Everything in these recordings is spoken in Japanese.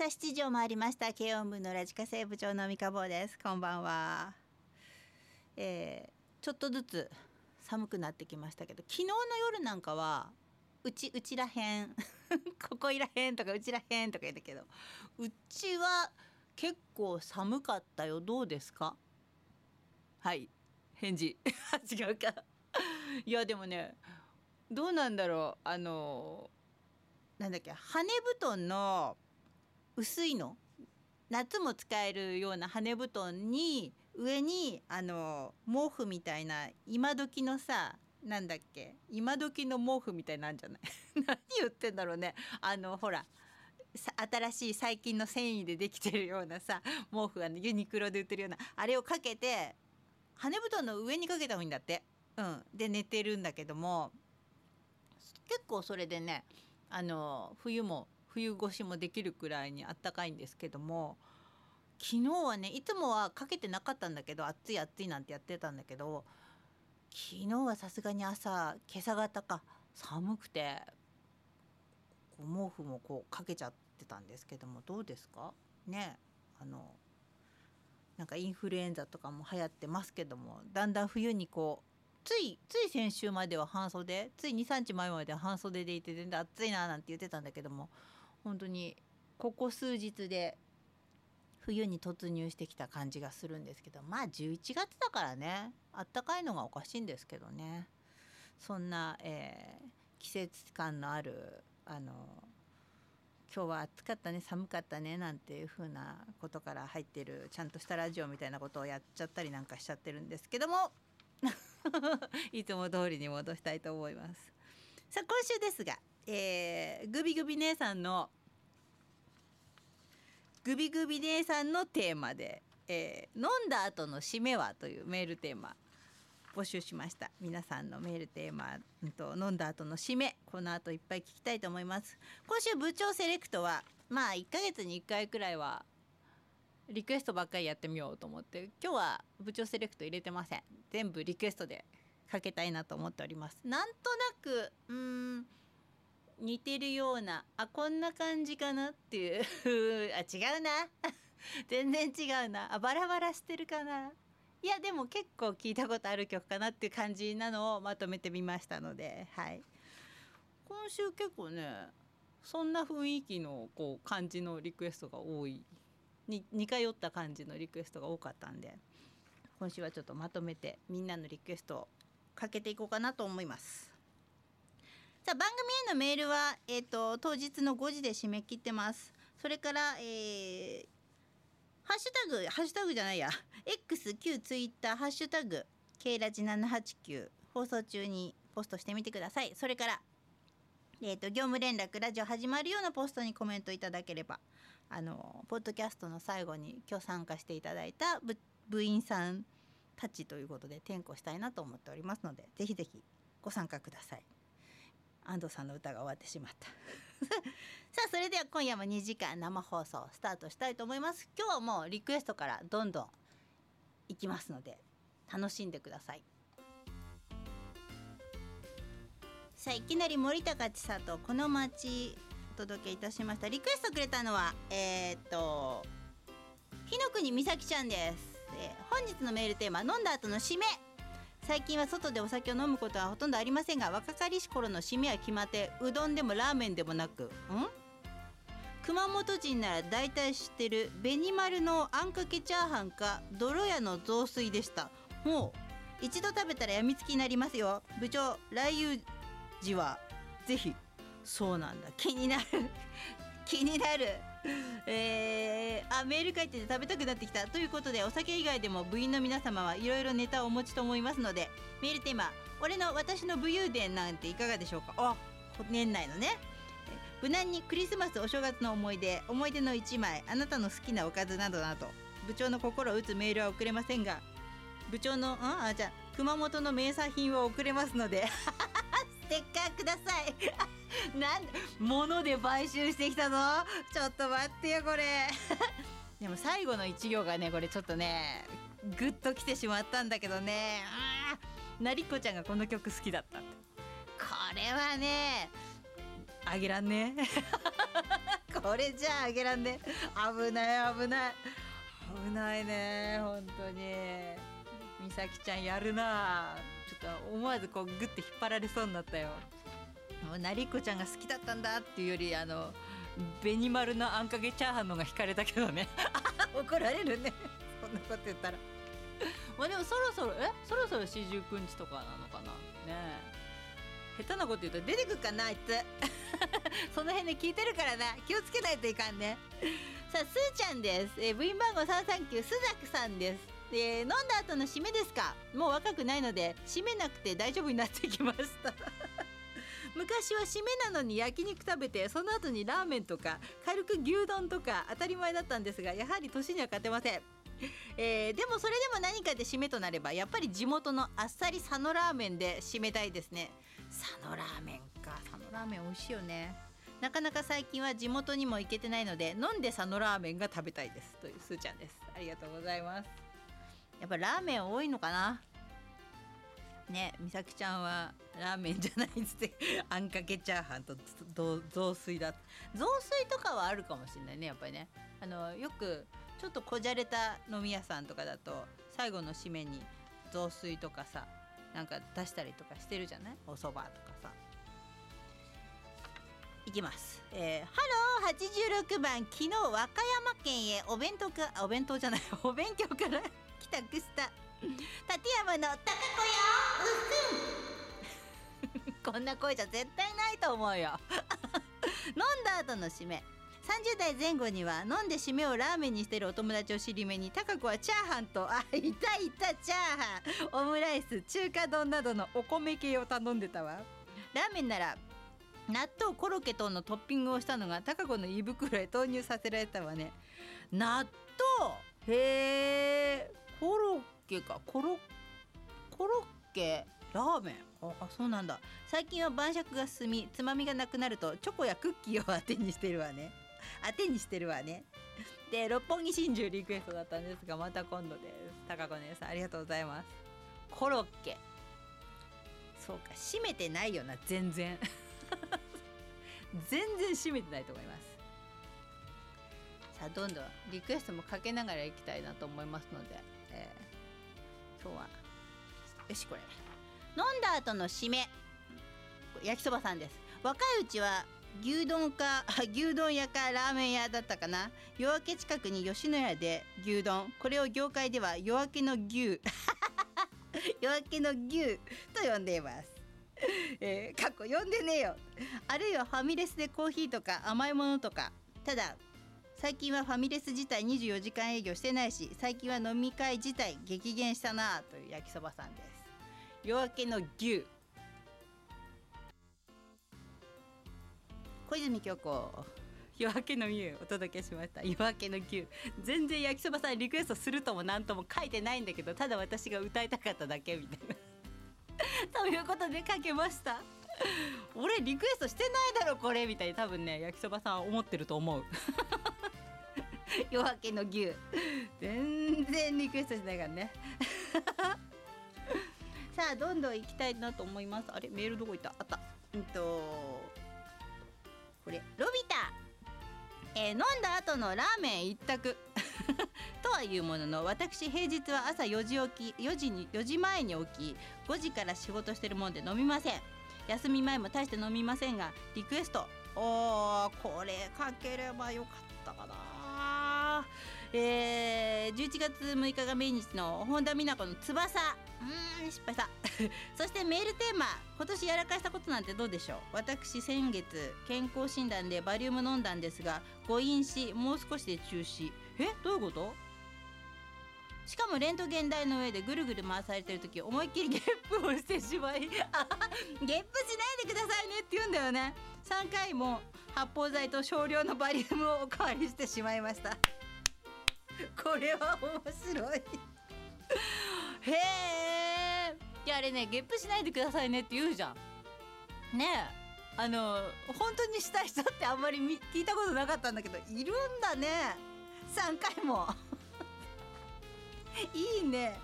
さあ7時を回りました。慶音部のラジカセ部長の三日坊です。こんばんは、えー、ちょっとずつ寒くなってきましたけど昨日の夜なんかはうちうちらへん ここいらへんとかうちらへんとか言ったけどうちは結構寒かったよ。どうですか？はい。返事。違うか。いやでもねどうなんだろう。あのなんだっけ羽布団の薄いの。夏も使えるような羽布団に上にあの毛布みたいな今時のさなんだっけ今時の毛布みたいなんじゃない？何言ってんだろうね。あのほら新しい最近の繊維でできてるようなさ毛布が、ね、ユニクロで売ってるようなあれをかけて羽布団の上にかけた方がいいんだって。うん、で寝てるんだけども結構それでねあの冬も冬越しもできるくらいにあったかいんですけども昨日はねいつもはかけてなかったんだけど暑い暑いなんてやってたんだけど昨日はさすがに朝今朝方か寒くて毛布もこうかけちゃってたんですけどもどうですか？ねあのなんかインフルエンザとかも流行ってますけどもだんだん冬にこうついつい先週までは半袖つい23日前までは半袖でいて全然暑いななんて言ってたんだけども本当にここ数日で冬に突入してきた感じがするんですけどまあ11月だからねあったかいのがおかしいんですけどね。そんな、えー、季節感のあるあの今日は暑かったね寒かったねなんていう風なことから入ってるちゃんとしたラジオみたいなことをやっちゃったりなんかしちゃってるんですけども いつも通りに戻したいと思います。さあ今週ですが、えー、グビグビ姉さんのグビグビ姉さんのテーマで、えー、飲んだ後の締めはというメールテーマ募集しました。皆さんのメールテーマと飲んだ後の締めこの後いっぱい聞きたいと思います。今週部長セレクトはまあ1ヶ月に1回くらいはリクエストばっかりやってみようと思って今日は部長セレクト入れてません。全部リクエストでかけたいなと思っております。なんとなくうん似てるようなあこんな感じかなっていう あ違うな。全然違うな。あバラバラしてるかな。いやでも結構聞いたことある曲かなっていう感じなのをまとめてみましたのではい。今週結構ねそんな雰囲気のこう感じのリクエストが多い。に似通った感じのリクエストが多かったんで今週はちょっとまとめてみんなのリクエストをかけていこうかなと思います。さあ番組へのメールは、えーと、当日の5時で締め切ってます。それから、えー、ハッシュタグハッシュタグじゃないや。X 旧ツイッターハッシュタグ K ラジ789放送中にポストしてみてください。それからえーと、業務連絡ラジオ始まるようなポストにコメントいただければ。あのポッドキャストの最後に今日参加していただいた部員さんたちということで転校したいなと思っておりますのでぜひぜひご参加ください。安藤さんの歌が終わってしまった。さあそれでは今夜も2時間生放送スタートしたいと思います。今日はもうリクエストからどんどんいきますので楽しんでください。さあいきなり森高千里この街お届けいたしました。リクエストくれたのはえー、っと日の国美咲ちゃんです、えー、本日のメールテーマ飲んだ後の締め。最近は外でお酒を飲むことはほとんどありませんが若かりし頃の締めは決まってうどんでもラーメンでもなくん？熊本人なら大体知ってる紅丸のあんかけチャーハンか泥屋の雑炊でした。もう一度食べたらやみつきになりますよ。部長来遊字はぜひ。そうなんだ。気になる。気になる。えー、あメール書いてて食べたくなってきた。ということでお酒以外でも部員の皆様はいろいろネタをお持ちと思いますのでメールテーマ「俺の私の武勇伝」なんていかがでしょうか？あ年内のね。無難にクリスマスお正月の思い出思い出の1枚。あなたの好きなおかずなどなど。部長の心を打つメールは送れませんが部長のんあじゃあ熊本の名産品は送れますので。テッカーください。なん物で買収してきたの？ちょっと待ってよこれ。でも最後の一行がねこれちょっとねグッときてしまったんだけどね。あなりこちゃんがこの曲好きだったこれはねあげらんね。これじゃああげらんね。危ない危ない。危ないね本当に。美咲ちゃんやるな。ちょっと思わずこうグッて引っ張られそうになったよ。もう成子ちゃんが好きだったんだっていうよりあの紅丸のあんかけチャーハンのが引かれたけどね。怒られるね。そんなこと言ったら。まあでもそろそろえ？そろそろ四十九日とかなのかな？ね下手なこと言うと出てくっかなあいつ。その辺で聞いてるからな。気をつけないといかんね。さあすーちゃんです、えー部員番号339スザクさんです。で飲んだ後の締めですか？もう若くないので締めなくて大丈夫になってきました。昔は締めなのに焼肉食べてその後にラーメンとか軽く牛丼とか当たり前だったんですがやはり年には勝てません。えーでもそれでも何かで締めとなればやっぱり地元のあっさり佐野ラーメンで締めたいですね。佐野ラーメンか。佐野ラーメン美味しいよね。なかなか最近は地元にも行けてないので飲んで佐野ラーメンが食べたいです。というすーちゃんです。ありがとうございます。やっぱラーメン多いのかな？ね美咲ちゃんはラーメンじゃないっつって あんかけチャーハンと雑炊だ。雑炊とかはあるかもしれないねやっぱりね。あのよくちょっとこじゃれた飲み屋さんとかだと最後の締めに雑炊とかさなんか出したりとかしてるじゃない？お蕎麦とかさ。いきます、えー、ハロー86番昨日和歌山県へお弁当かお弁当じゃないお勉強から帰宅した。立山の高子よ。うっすん。こんな声じゃ絶対ないと思うよ。飲んだ後の締め。30代前後には飲んで締めをラーメンにしてるお友達を尻目に高子はチャーハンとあいたいたチャーハン。オムライス中華丼などのお米系を頼んでたわ。ラーメンなら納豆コロッケ等のトッピングをしたのが高子の胃袋へ投入させられたわね。納豆？へえケかコロコロッケラーメン？ああそうなんだ。最近は晩酌が進みつまみがなくなるとチョコやクッキーを当てにしてるわね。当てにしてるわね。で六本木真珠リクエストだったんですがまた今度です。高子姉さんありがとうございます。コロッケ。そうか閉めてないよな全然。全然閉めてないと思います。さあどんどんリクエストもかけながらいきたいなと思いますので、えー今日は。よしこれ。飲んだ後の締め。焼きそばさんです。若いうちは牛丼か牛丼屋かラーメン屋だったかな。夜明け近くに吉野家で牛丼。これを業界では夜明けの牛。夜明けの牛と呼んでいます。えー、かっこ呼んでねえよ。あるいはファミレスでコーヒーとか甘いものとか。ただ最近はファミレス自体24時間営業してないし最近は飲み会自体激減したなという焼きそばさんです。夜明けの牛。小泉京子。夜明けの牛お届けしました。夜明けの牛。全然焼きそばさんリクエストするとも何とも書いてないんだけどただ私が歌いたかっただけみたいな。ということでかけました。俺リクエストしてないだろこれ。みたいに多分ね焼きそばさん思ってると思う。夜明けの牛。全然リクエストしないからね。さあどんどん行きたいなと思います。あれ？メールどこ行った？あった。うんとこれ。ロビタ。えー飲んだ後のラーメン一択。とはいうものの私平日は朝4時起き4時に4時前に起き5時から仕事してるもんで飲みません。休み前も大して飲みませんがリクエスト。おーこれかければよかったかな。えー、11月6日が命日の本田美奈子の翼。うん失敗した。そしてメールテーマ今年やらかしたことなんてどうでしょう？私先月健康診断でバリウム飲んだんですが誤飲しもう少しで中止。えどういうこと？しかもレントゲン台の上でぐるぐる回されてる時思いっきりゲップをしてしまいゲップしないでくださいねって言うんだよね。3回も発泡剤と少量のバリウムをおかわりしてしまいました。これは面白い。へえいやあれねゲップしないでくださいねって言うじゃん。ねえ。あの本当にしたい人ってあんまり聞いたことなかったんだけどいるんだね。3回も。いいね。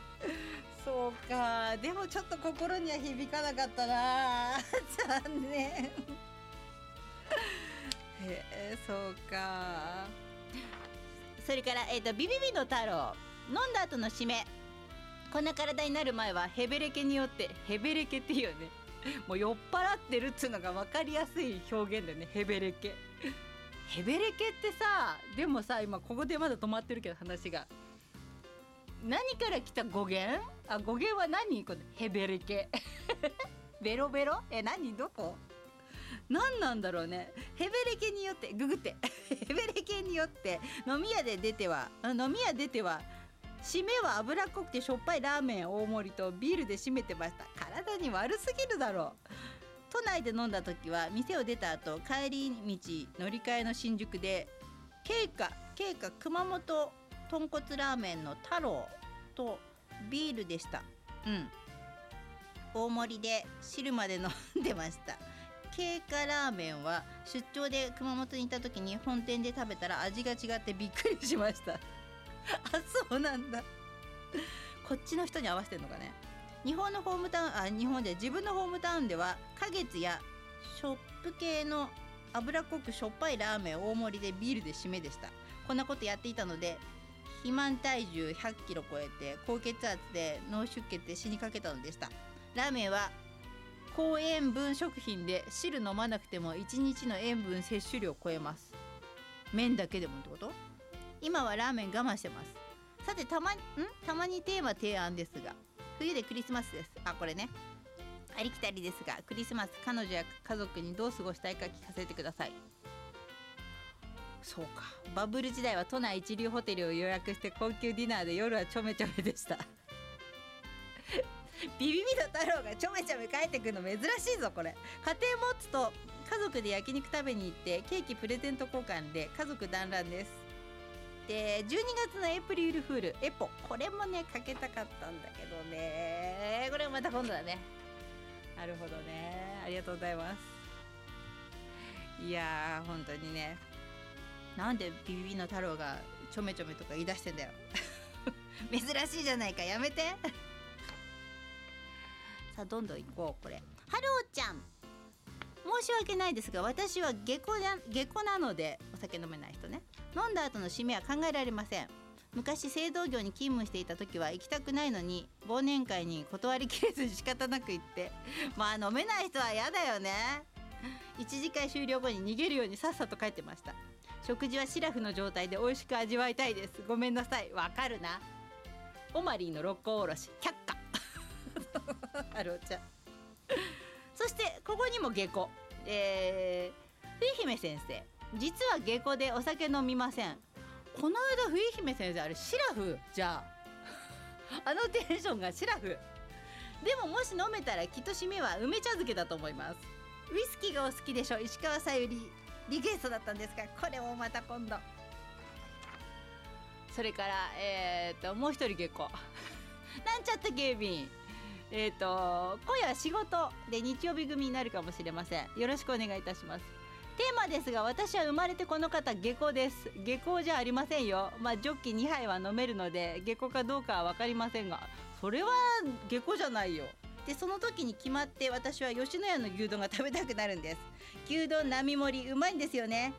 そうか。でもちょっと心には響かなかったな。残念。へえそうか。それから、えー、とビビビの太郎。飲んだ後の締め。こんな体になる前はヘベレケによってヘベレケっていうよね。もう酔っ払ってるっつうのが分かりやすい表現だよね。ヘベレケヘベレケってさでもさ今ここでまだ止まってるけど話が。何から来た語源？あ語源は何？このヘベレケベロベロ？え何？どこ？何なんだろうね。ヘベレケによってググって。ヘベレケによって飲み屋で出ては飲み屋出ては締めは脂っこくてしょっぱいラーメン大盛りとビールで締めてました。体に悪すぎるだろう。都内で飲んだ時は店を出た後帰り道乗り換えの新宿で京華京華熊本豚骨ラーメンの太郎とビールでした。うん。大盛りで汁まで飲んでました。経過ラーメンは出張で熊本に行った時に本店で食べたら味が違ってびっくりしました。あそうなんだ。こっちの人に合わせてんのかね。日本のホームタウンあ日本で自分のホームタウンでは花月やショップ系の脂っこくしょっぱいラーメン大盛りでビールで締めでした。こんなことやっていたので肥満体重100キロ超えて高血圧で脳出血で死にかけたのでした。ラーメンは高塩分食品で汁飲まなくても1日の塩分摂取量を超えます。麺だけでもってこと？今はラーメン我慢してます。さてたまん？たまにテーマ提案ですが冬でクリスマスです。あこれね。ありきたりですがクリスマス彼女や家族にどう過ごしたいか聞かせてください。そうか。バブル時代は都内一流ホテルを予約して高級ディナーで夜はちょめちょめでした。ビビビの太郎がちょめちょめ帰ってくるの珍しいぞこれ。家庭持つと家族で焼肉食べに行ってケーキプレゼント交換で家族団らんです。で12月のエイプリルフールエポ。これもねかけたかったんだけどね。これもまた今度だね。なるほどね。ありがとうございます。いやー本当にね。なんでビビビの太郎がちょめちょめとか言い出してんだよ。珍しいじゃないかやめて。さあどんどん行こうこれ。ハローちゃん。申し訳ないですが私は下戸な下戸なのでお酒飲めない人ね。飲んだ後の締めは考えられません。昔製造業に勤務していた時は行きたくないのに忘年会に断りきれずに仕方なく行って まあ飲めない人は嫌だよね。1次会終了後に逃げるようにさっさと帰ってました。食事はシラフの状態で美味しく味わいたいです。ごめんなさい。わかるな。オマリーの六甲おろし却下。ハローちゃんそしてここにも下戸。えー、冬姫先生。実は下戸でお酒飲みません。この間冬姫先生あれシラフじゃ。あ あのテンションがシラフ。でももし飲めたらきっと締めは梅茶漬けだと思います。ウイスキーがお好きでしょ石川さゆり。リクエストだったんですがこれもまた今度。それからえー、ともう一人下戸。なんちゃって警備員。えっ、ー、と今夜は仕事で日曜日組になるかもしれません。よろしくお願いいたします。テーマですが私は生まれてこの方下戸です。下戸じゃありませんよ。まあジョッキ2杯は飲めるので下戸かどうかは分かりませんがそれは下戸じゃないよ。でその時に決まって私は吉野家の牛丼が食べたくなるんです。牛丼並盛りうまいんですよね。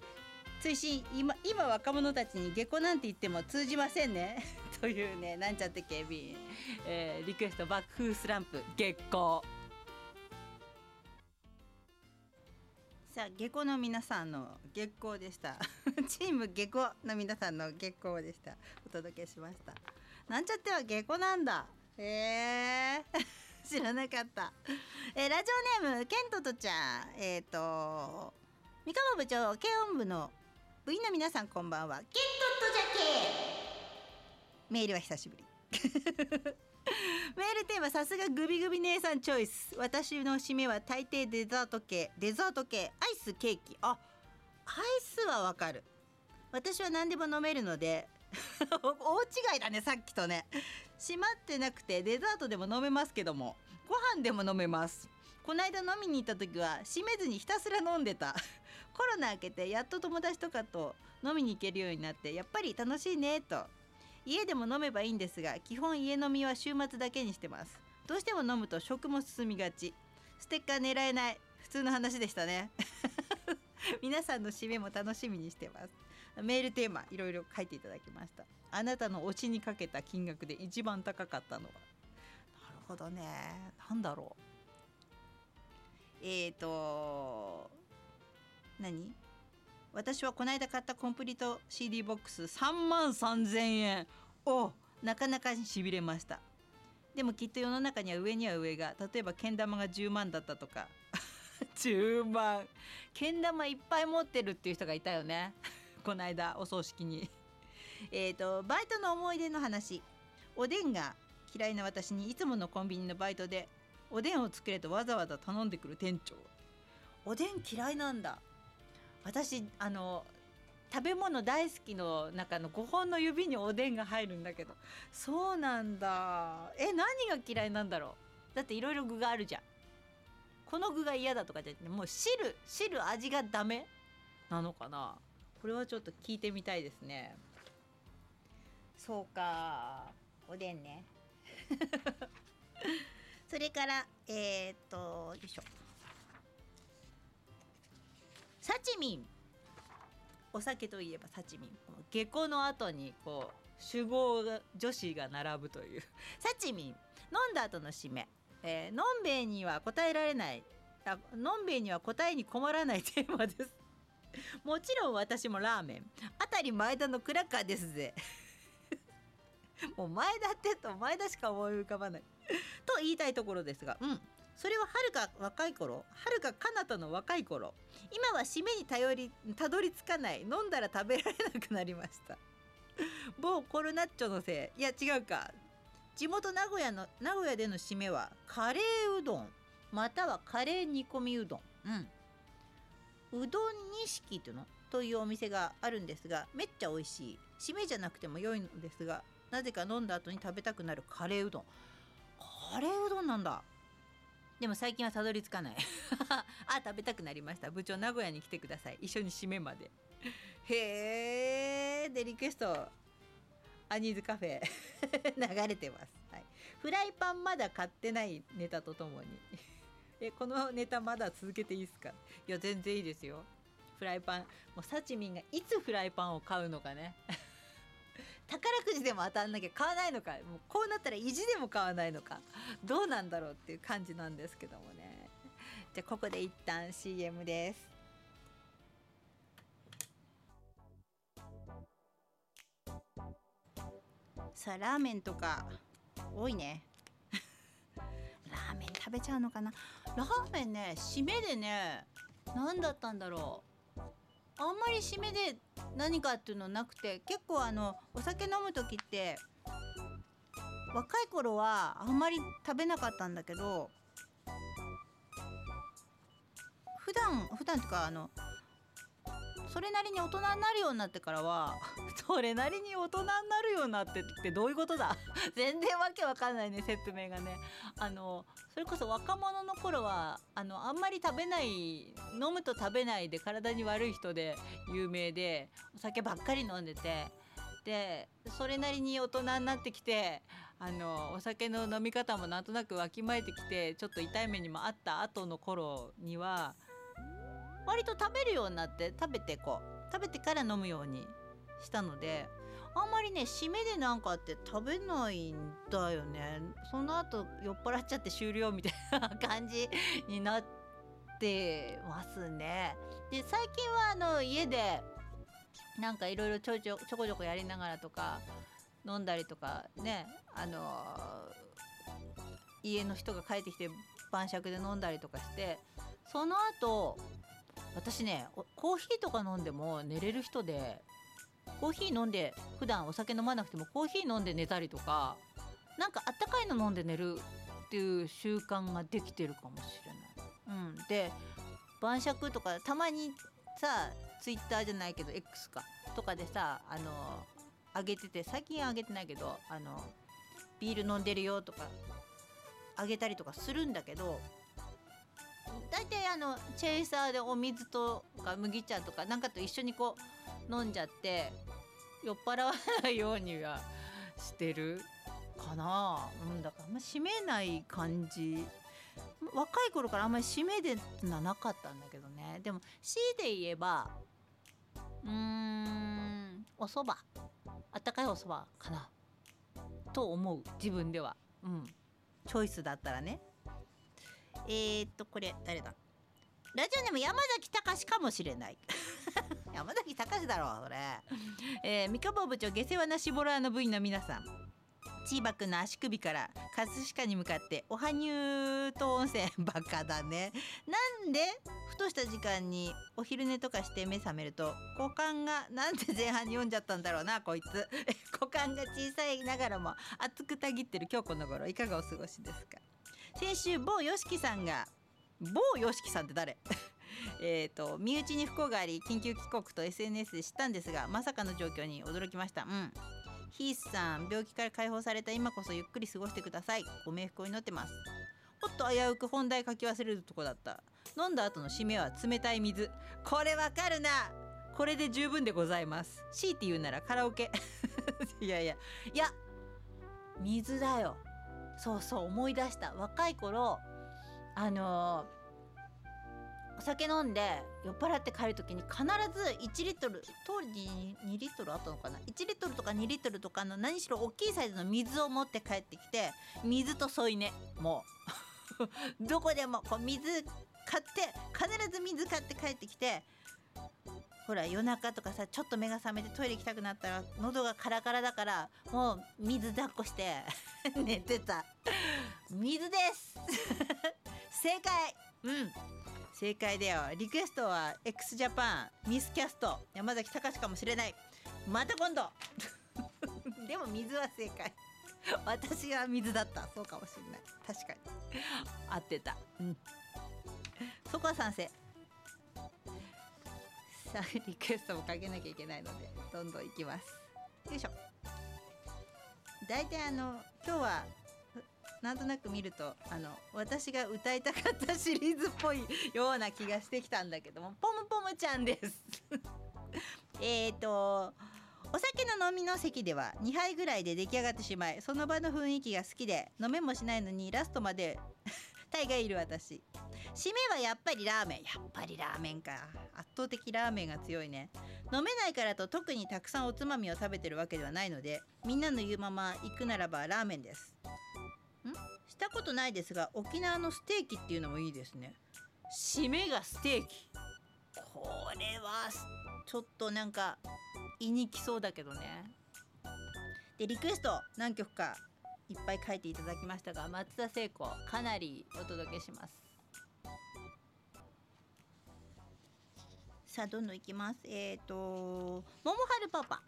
追伸今今若者たちに下戸なんて言っても通じませんね。というねなんちゃって警備員、えー、リクエスト爆風スランプ月光さあ下戸の皆さんの月光でした。チーム下戸の皆さんの月光でした。お届けしました。なんちゃっては下戸なんだ。えー。知らなかった、えー、ラジオネームケントとちゃん。えっ、ー、と三河部長軽音部の部員の皆さんこんばんは。ケントとじゃけメールは久しぶり。メールテーマさすがグビグビ姉さんチョイス。私の締めは大抵デザート系。デザート系アイスケーキ。あアイスはわかる。私は何でも飲めるので 大違いだねさっきとね。閉まってなくてデザートでも飲めますけども。ご飯でも飲めます。この間飲みに行った時は閉めずにひたすら飲んでた。コロナ明けてやっと友達とかと飲みに行けるようになってやっぱり楽しいねと。家でも飲めばいいんですが基本家飲みは週末だけにしてます。どうしても飲むと食も進みがち。ステッカー狙えない。普通の話でしたね。皆さんの締めも楽しみにしてます。メールテーマいろいろ書いていただきました。あなたの推しにかけた金額で一番高かったのは。なるほどね。なんだろう。えーと何？私はこの間買ったコンプリート CD ボックス3万3000円おなかなかしびれました。でもきっと世の中には上には上が例えばけん玉が10万だったとか。10万。けん玉いっぱい持ってるっていう人がいたよね。この間お葬式に。えっとバイトの思い出の話。おでんが嫌いな私にいつものコンビニのバイトでおでんを作れとわざわざ頼んでくる店長。おでん嫌いなんだ。私あの食べ物大好きの中の5本の指におでんが入るんだけど。そうなんだ。え何が嫌いなんだろう。だっていろいろ具があるじゃん。この具が嫌だとかじゃなくてもう汁汁味がダメなのかな。これはちょっと聞いてみたいですね。そうか。おでんね。それからえー、っとよいしょサチミン。お酒といえばサチミン。下校の後にこう酒豪女子が並ぶという。サチミン。飲んだ後の締め、えー、のんべえには答えられない。あのんべえには答えに困らない テーマです。もちろん私もラーメン。あたり前田のクラッカーですぜ。もう前田ってと前田しか思い浮かばない。と言いたいところですが。うん。それははるか若い頃はるか彼方の若い頃今は締めに頼りたどり着かない飲んだら食べられなくなりました。某コルナッチョのせい。いや違うか。地元名古屋の名古屋での締めはカレーうどんまたはカレー煮込みうどん。うん。うどん錦というの？というお店があるんですがめっちゃ美味しい。締めじゃなくても良いのですがなぜか飲んだ後に食べたくなるカレーうどん。カレーうどんなんだ。でも最近はたどり着かない。あ食べたくなりました。部長名古屋に来てください。一緒に締めまで。へえでリクエスト。アニーズカフェ。流れてます、はい、フライパンまだ買ってないネタとともに。えこのネタまだ続けていいですか？いや全然いいですよ。フライパン。もうサチミンがいつフライパンを買うのかね。宝くじでも当たんなきゃ買わないのかもうこうなったら意地でも買わないのかどうなんだろうっていう感じなんですけどもね。じゃあここで一旦 CM です。さあラーメンとか多いね。ラーメン食べちゃうのかな。ラーメンね締めでね何だったんだろう。あんまり締めで何かっていうのなくて結構あのお酒飲む時って若い頃はあんまり食べなかったんだけど普段普段とかあのそれなりに大人になるようになってからは それなりに大人になるようになってってどういうことだ？全然わけわかんないね説明がね。あのそれこそ若者の頃はあのあんまり食べない飲むと食べないで体に悪い人で有名でお酒ばっかり飲んでてでそれなりに大人になってきてあのお酒の飲み方もなんとなくわきまえてきてちょっと痛い目にもあった後の頃には割と食べるようになって食べてこう食べてから飲むようにしたのであんまりね締めでなんかって食べないんだよね。その後酔っ払っちゃって終了みたいな感じ になってますね。で最近はあの家でなんかいろいろちょちょちょこちょこやりながらとか飲んだりとかねあの家の人が帰ってきて晩酌で飲んだりとかしてその後私ねコーヒーとか飲んでも寝れる人でコーヒー飲んで普段お酒飲まなくてもコーヒー飲んで寝たりとかなんかあったかいの飲んで寝るっていう習慣ができてるかもしれない。うん、で晩酌とかたまにさツイッターじゃないけど X かとかでさあの上げてて最近上げてないけどあのビール飲んでるよとかあげたりとかするんだけど大体あのチェイサーでお水とか麦茶とかなんかと一緒にこう飲んじゃって酔っ払わないようにはしてるかな、うん、だからあんま締めない感じ。若い頃からあんまり締めではなかったんだけどね。でも強いて言えばうーんお蕎麦。あったかいお蕎麦かな。と思う。自分では。うん。チョイスだったらね。えー、っとこれ誰だ？ラジオネーム山崎隆かもしれない。山崎隆だろそれ。えー、三河部長下世話なしぼらの部員の皆さん。チーバくんの足首から葛飾に向かっておはにゅーと温泉バカだね。なんでふとした時間にお昼寝とかして目覚めると股間がなんで前半に読んじゃったんだろうなこいつ。股間が小さいながらも熱くたぎってる今日この頃いかがお過ごしですか？先週某 YOSHIKI さんが某 YOSHIKI さんって誰？えと身内に不幸があり緊急帰国と SNS で知ったんですがまさかの状況に驚きました。うん。ヒースさん病気から解放された今こそゆっくり過ごしてください。ご冥福を祈ってます。おっと危うく本題書き忘れるとこだった。飲んだ後の締めは冷たい水。これわかるな！これで十分でございます。強いて言うならカラオケ。いやいや。いや水だよ。そうそう思い出した。若い頃あのーお酒飲んで酔っ払って帰る時に必ず1リットル当時2リットルあったのかな？1リットルとか2リットルとかの何しろ大きいサイズの水を持って帰ってきて水と添い寝。もう。どこでもこう水買って必ず水買って帰ってきてほら夜中とかさちょっと目が覚めてトイレ行きたくなったら喉がカラカラだからもう水抱っこして 寝てた。水です。正解。うん。正解だよ。リクエストは x ジャパンミスキャスト。山崎隆かもしれない。また今度。でも水は正解。私は水だった。そうかもしれない。確かに。合ってた。うん。そこは賛成。さあリクエストもかけなきゃいけないのでどんどんいきます。よいしょ。大体あの今日はなんとなく見るとあの私が歌いたかったシリーズっぽいような気がしてきたんだけどもポムポムちゃんです。えっとお酒の飲みの席では2杯ぐらいで出来上がってしまいその場の雰囲気が好きで飲めもしないのにラストまで大概いる私。締めはやっぱりラーメン。やっぱりラーメンか。圧倒的ラーメンが強いね。飲めないからと特にたくさんおつまみを食べてるわけではないのでみんなの言うまま行くならばラーメンです。したことないですが沖縄のステーキっていうのもいいですね。締めがステーキ。これはちょっとなんか胃にきそうだけどね。でリクエスト何曲かいっぱい書いていただきましたが松田聖子かなりお届けします。さあどんどんいきます。えっ、ー、と桃春パパ。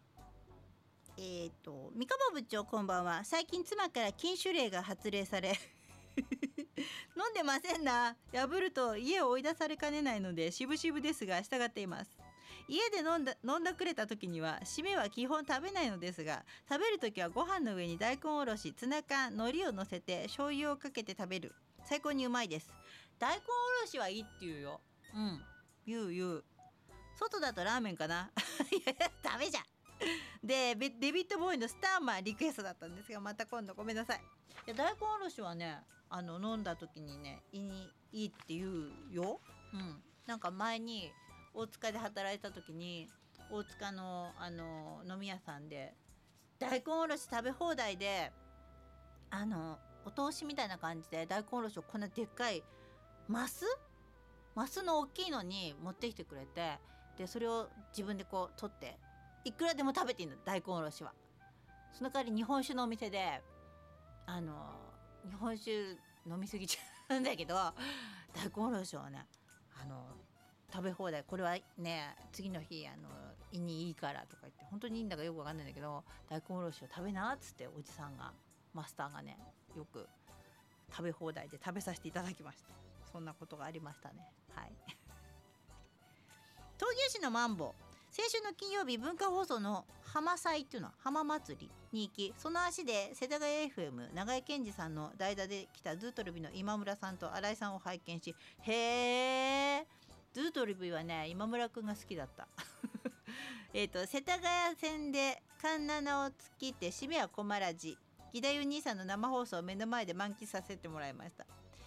えっ、ー、と三河部長こんばんは。最近妻から禁酒令が発令され 飲んでませんな。破ると家を追い出されかねないので渋々ですが従っています。家で飲んだ飲んだくれた時には締めは基本食べないのですが食べる時はご飯の上に大根おろしツナ缶海苔を乗せて醤油をかけて食べる。最高にうまいです。大根おろしはいいって言うよ。うん。言う言う。外だとラーメンかな？いやダメじゃん。でデビッド・ボーイのスターマンリクエストだったんですがまた今度。ごめんなさい。い大根おろしはねあの飲んだ時にね胃にいいって言うよ。うん。なんか前に大塚で働いた時に大塚のあの飲み屋さんで大根おろし食べ放題であのお通しみたいな感じで大根おろしをこんなでっかいマス？マスの大きいのに持ってきてくれてでそれを自分でこう取っていくらでも食べていいの大根おろしは。その代わり日本酒のお店であの日本酒飲みすぎちゃうんだけど大根おろしをねあの食べ放題。これはね次の日あの胃にいいからとか言って本当にいいんだかよくわかんないんだけど大根おろしを食べなっつっておじさんがマスターがねよく食べ放題で食べさせていただきました。そんなことがありましたね。はい。闘牛士のマンボ。ウ先週の金曜日文化放送の浜祭っていうのは浜祭りに行きその足で世田谷 FM 長井健二さんの代打で来たズートルビの今村さんと新井さんを拝見しへえズートルビはね今村くんが好きだった。えっと世田谷線で環七を突きて締めは困らじ義太夫兄さんの生放送を目の前で満喫させてもらいました。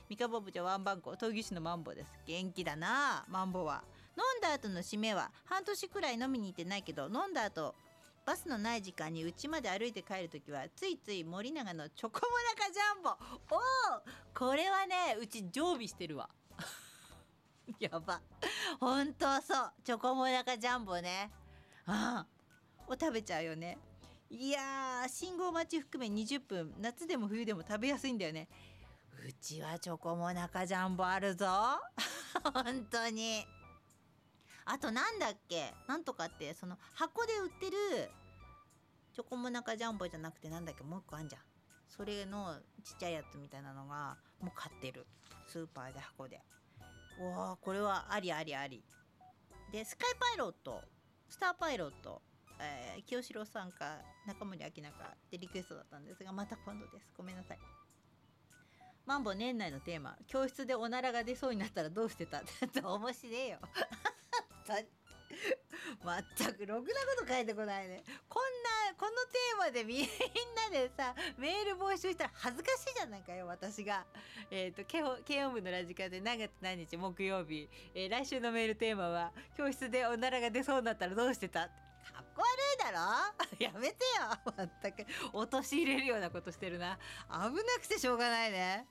三河部長ワンバンコ闘技師のマンボです。元気だなマンボは。飲んだ後の締めは半年くらい飲みに行ってないけど飲んだ後バスのない時間に家まで歩いて帰る時はついつい森永のチョコモナカジャンボ。おおこれはねうち常備してるわ。やば。ほんとそう。チョコモナカジャンボね。ああを食べちゃうよね。いやー信号待ち含め20分。夏でも冬でも食べやすいんだよね。うちはチョコモナカジャンボあるぞ。本当に。あとなんだっけ？なんとかってその箱で売ってるチョコモナカジャンボじゃなくてなんだっけ？もう一個あんじゃん。それのちっちゃいやつみたいなのがもう買ってる。スーパーで箱で。わあこれはありありあり。でスカイパイロットスターパイロット、えー、清志郎さんか中森明菜かでリクエストだったんですがまた今度です。ごめんなさい。マンボ年内のテーマ。教室でおならが出そうになったらどうしてた？って面白えよ。全くろくなこと書いてこないね。こんなこのテーマでみんなでさメール募集したら恥ずかしいじゃないかよ私が。えっ、ー、と慶応部のラジカで何月何日木曜日、えー、来週のメールテーマは教室でおならが出そうになったらどうしてた？かっこ悪いだろ？やめてよ全く。陥れるようなことしてるな。危なくてしょうがないね。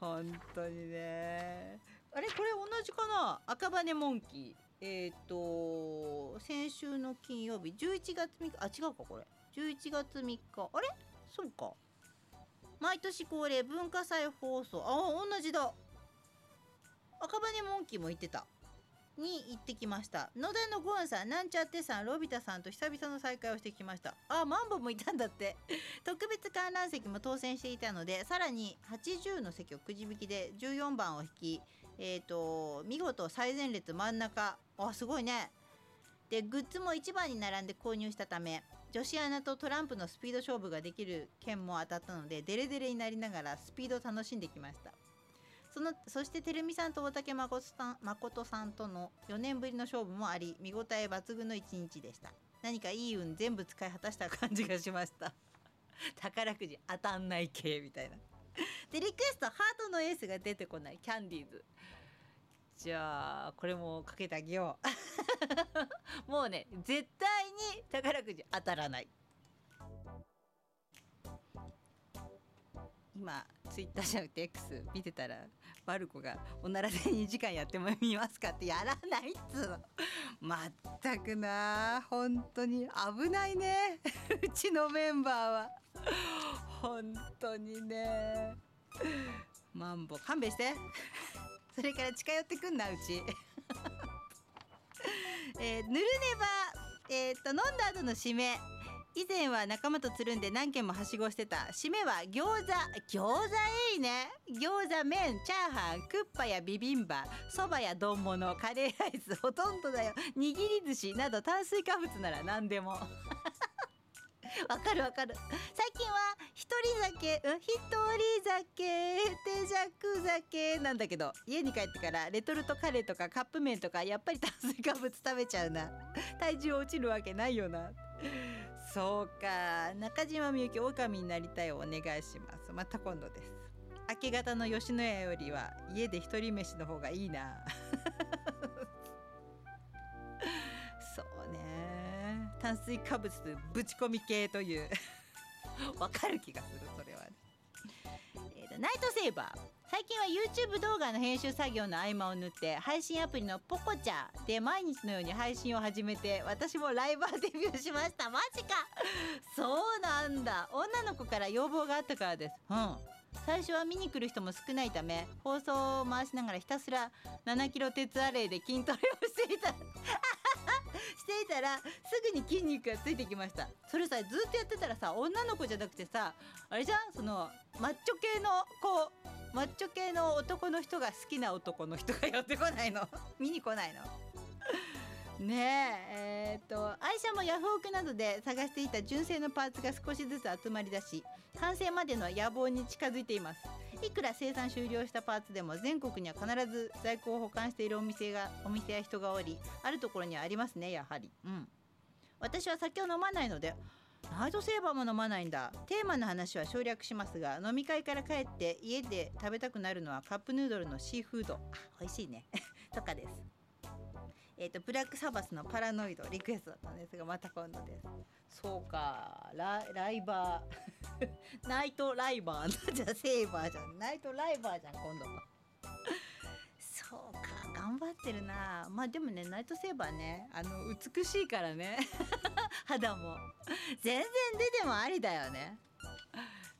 本当にね。あれこれ同じかな？赤羽モンキー。えっ、ー、と先週の金曜日11月3日あ違うかこれ。11月3日。あれ？そうか。毎年恒例文化祭放送。あ同じだ。赤羽モンキーも言ってた。に行ってきました。野田のゴンさんなんちゃってさんロビタさんと久々の再会をしてきました。あマンボもいたんだって。特別観覧席も当選していたのでさらに80の席をくじ引きで14番を引きえーと、見事最前列真ん中。あすごいね。でグッズも1番に並んで購入したため女子アナとトランプのスピード勝負ができる券も当たったのでデレデレになりながらスピードを楽しんできました。そのそしててるみさんと大竹誠さん誠さんとの4年ぶりの勝負もあり見応え抜群の一日でした。何かいい運全部使い果たした感じがしました。宝くじ当たんない系みたいな。でリクエストハートのエースが出てこない。キャンディーズ。じゃあこれもかけてあげよう。もうね絶対に宝くじ当たらない。今ツイッターじゃなくて X 見てたらバルコが「おならで2時間やってみますか?」ってやらないっつうの。まったくな。本当に。危ないね。うちのメンバーは。本当にね。マンボ。勘弁して。それから近寄ってくんなうち。えー、ぬるねば。えー、っと飲んだ後の締め。以前は仲間とつるんで何軒もはしごしてた。締めは餃子。餃子いいね。餃子麺チャーハンクッパやビビンバ。そばや丼物。カレーライスほとんどだよ。握り寿司など炭水化物なら何でも。わかるわかる。最近は一人酒。うん？一人酒。手酌酒。なんだけど家に帰ってからレトルトカレーとかカップ麺とかやっぱり炭水化物食べちゃうな。体重落ちるわけないよな。そうか。中島みゆき狼になりたいお願いします。また今度です。明け方の吉野家よりは家で一人飯の方がいいな。そうね。炭水化物ぶち込み系という。わかる気がするそれは、ね、えーと、ナイトセーバー。最近は YouTube 動画の編集作業の合間を縫って配信アプリのポコチャで毎日のように配信を始めて私もライバーデビューしました。マジか。そうなんだ。女の子から要望があったからです。うん。最初は見に来る人も少ないため放送を回しながらひたすら7キロ鉄アレイで筋トレをしていた。していたらすぐに筋肉がついてきました。それさずっとやってたらさ女の子じゃなくてさあれじゃん？そのマッチョ系のこうマッチョ系の男の人が好きな男の人が寄ってこないの？見に来ないの？ねええー、っと愛車もヤフオクなどで探していた純正のパーツが少しずつ集まりだし完成までの野望に近づいています。いくら生産終了したパーツでも全国には必ず在庫を保管しているお店がお店や人がおりあるところにはありますねやはり。うん。私は酒を飲まないのでナイトセーバーも飲まないんだ。テーマの話は省略しますが飲み会から帰って家で食べたくなるのはカップヌードルのシーフード。あ美味しいね。とかです。えっ、とブラックサバスのパラノイドリクエストだったんですがまた今度です。そうか。ラライバー。ナイトライバー。じゃあセーバーじゃん。ナイトライバーじゃん今度は。そうか頑張ってるな。まあでもねナイトセーバーねあの美しいからね。肌も。全然出てもありだよね。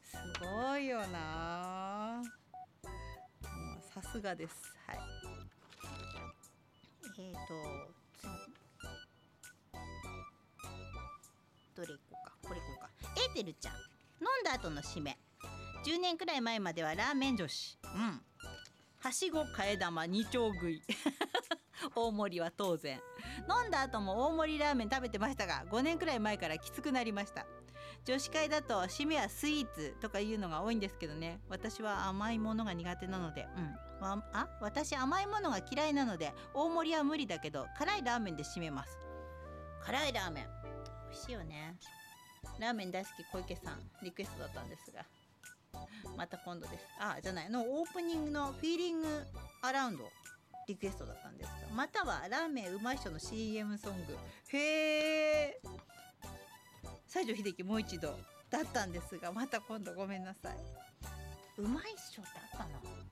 すごいよな。さすがです。はいえーとどれいこうかこれいこうか。エーテルちゃん飲んだ後の締め。10年くらい前まではラーメン女子。うん。はしご替え玉2丁食い。大盛りは当然。飲んだ後も大盛りラーメン食べてましたが5年くらい前からきつくなりました。女子会だと締めはスイーツとかいうのが多いんですけどね。私は甘いものが苦手なので。うん。わあ私甘いものが嫌いなので大盛りは無理だけど辛いラーメンで締めます。辛いラーメン。美味しいよね。ラーメン大好き小池さんリクエストだったんですが。また今度です。あじゃない。のオープニングのフィーリングアラウンドリクエストだったんですが。またはラーメンうまい人の CM ソング。へえ西城秀樹もう一度だったんですがまた今度ごめんなさい。うまいっしょってあったなうん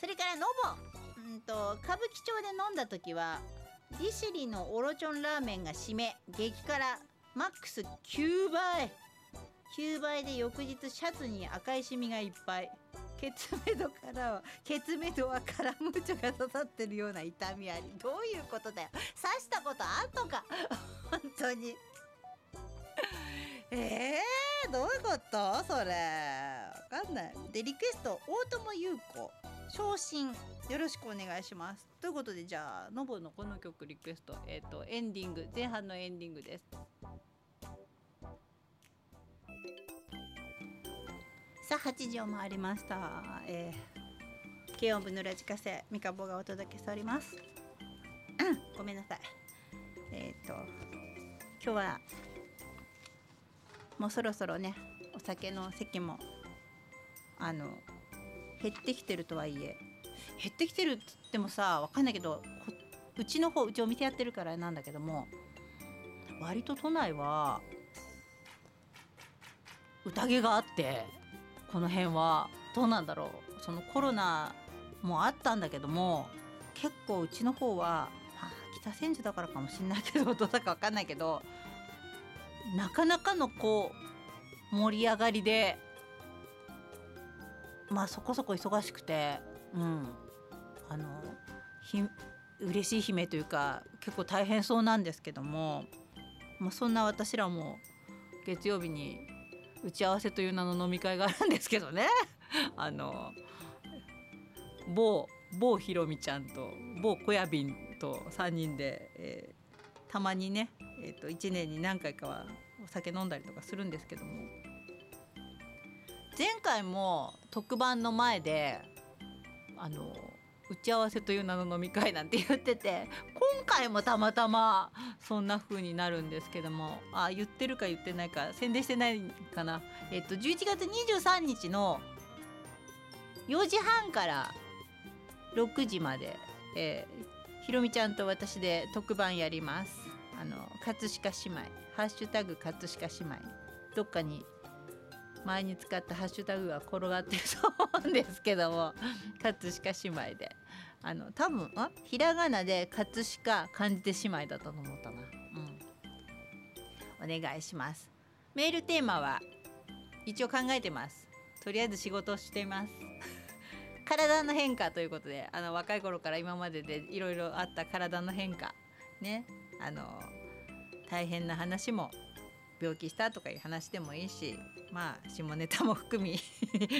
それからノボうんと歌舞伎町で飲んだ時は利尻のオロチョンラーメンが締め激辛。マックス9倍。9倍で翌日シャツに赤いシミがいっぱい。ケツメドからはケツメドはカラムーチョが刺さってるような痛みあり。どういうことだよ。刺したことあんのか。本当に。えー、どういうこと？それ。わかんない。でリクエスト大友優子。昇進。よろしくお願いします。ということでじゃあノボのこの曲リクエスト。えっ、とエンディング。前半のエンディングです。さあ8時を回りました。えー、軽音部のラジカセミカボがお届けしております。ごめんなさい。えっ、と今日はもうそろそろねお酒の席もあの減ってきてるとはいえ減ってきてるっつってもさわかんないけどうちの方うちお店やってるからなんだけども割と都内は宴があってこの辺はどうなんだろうそのコロナもあったんだけども結構うちの方は、あ北千住だからかもしんないけどどうだかわかんないけどなかなかのこう盛り上がりでまあそこそこ忙しくてうん。あのひ嬉しい悲鳴というか結構大変そうなんですけども、まあ、そんな私らも月曜日に打ち合わせという名の飲み会があるんですけどね。あの某某ひろみちゃんと某小屋便と3人で、えたまにね、えー、と1年に何回かはお酒飲んだりとかするんですけども。前回も特番の前であの打ち合わせという名の飲み会なんて言ってて今回もたまたまそんな風になるんですけども。あ言ってるか言ってないか宣伝してないかな、えっと、11月23日の4時半から6時まで、えーひろみちゃんと私で特番やります。あの葛飾姉妹ハッシュタグ葛飾姉妹どっかに前に使ったハッシュタグが転がってると思うんですけども葛飾姉妹で。あの多分あひらがなで葛飾漢字で姉妹だったと思ったな。うん。お願いします。メールテーマは一応考えてます。とりあえず仕事をしています。体の変化ということであの若い頃から今まででいろいろあった体の変化ね。あの大変な話も病気したとかいう話でもいいしまあ下ネタも含み、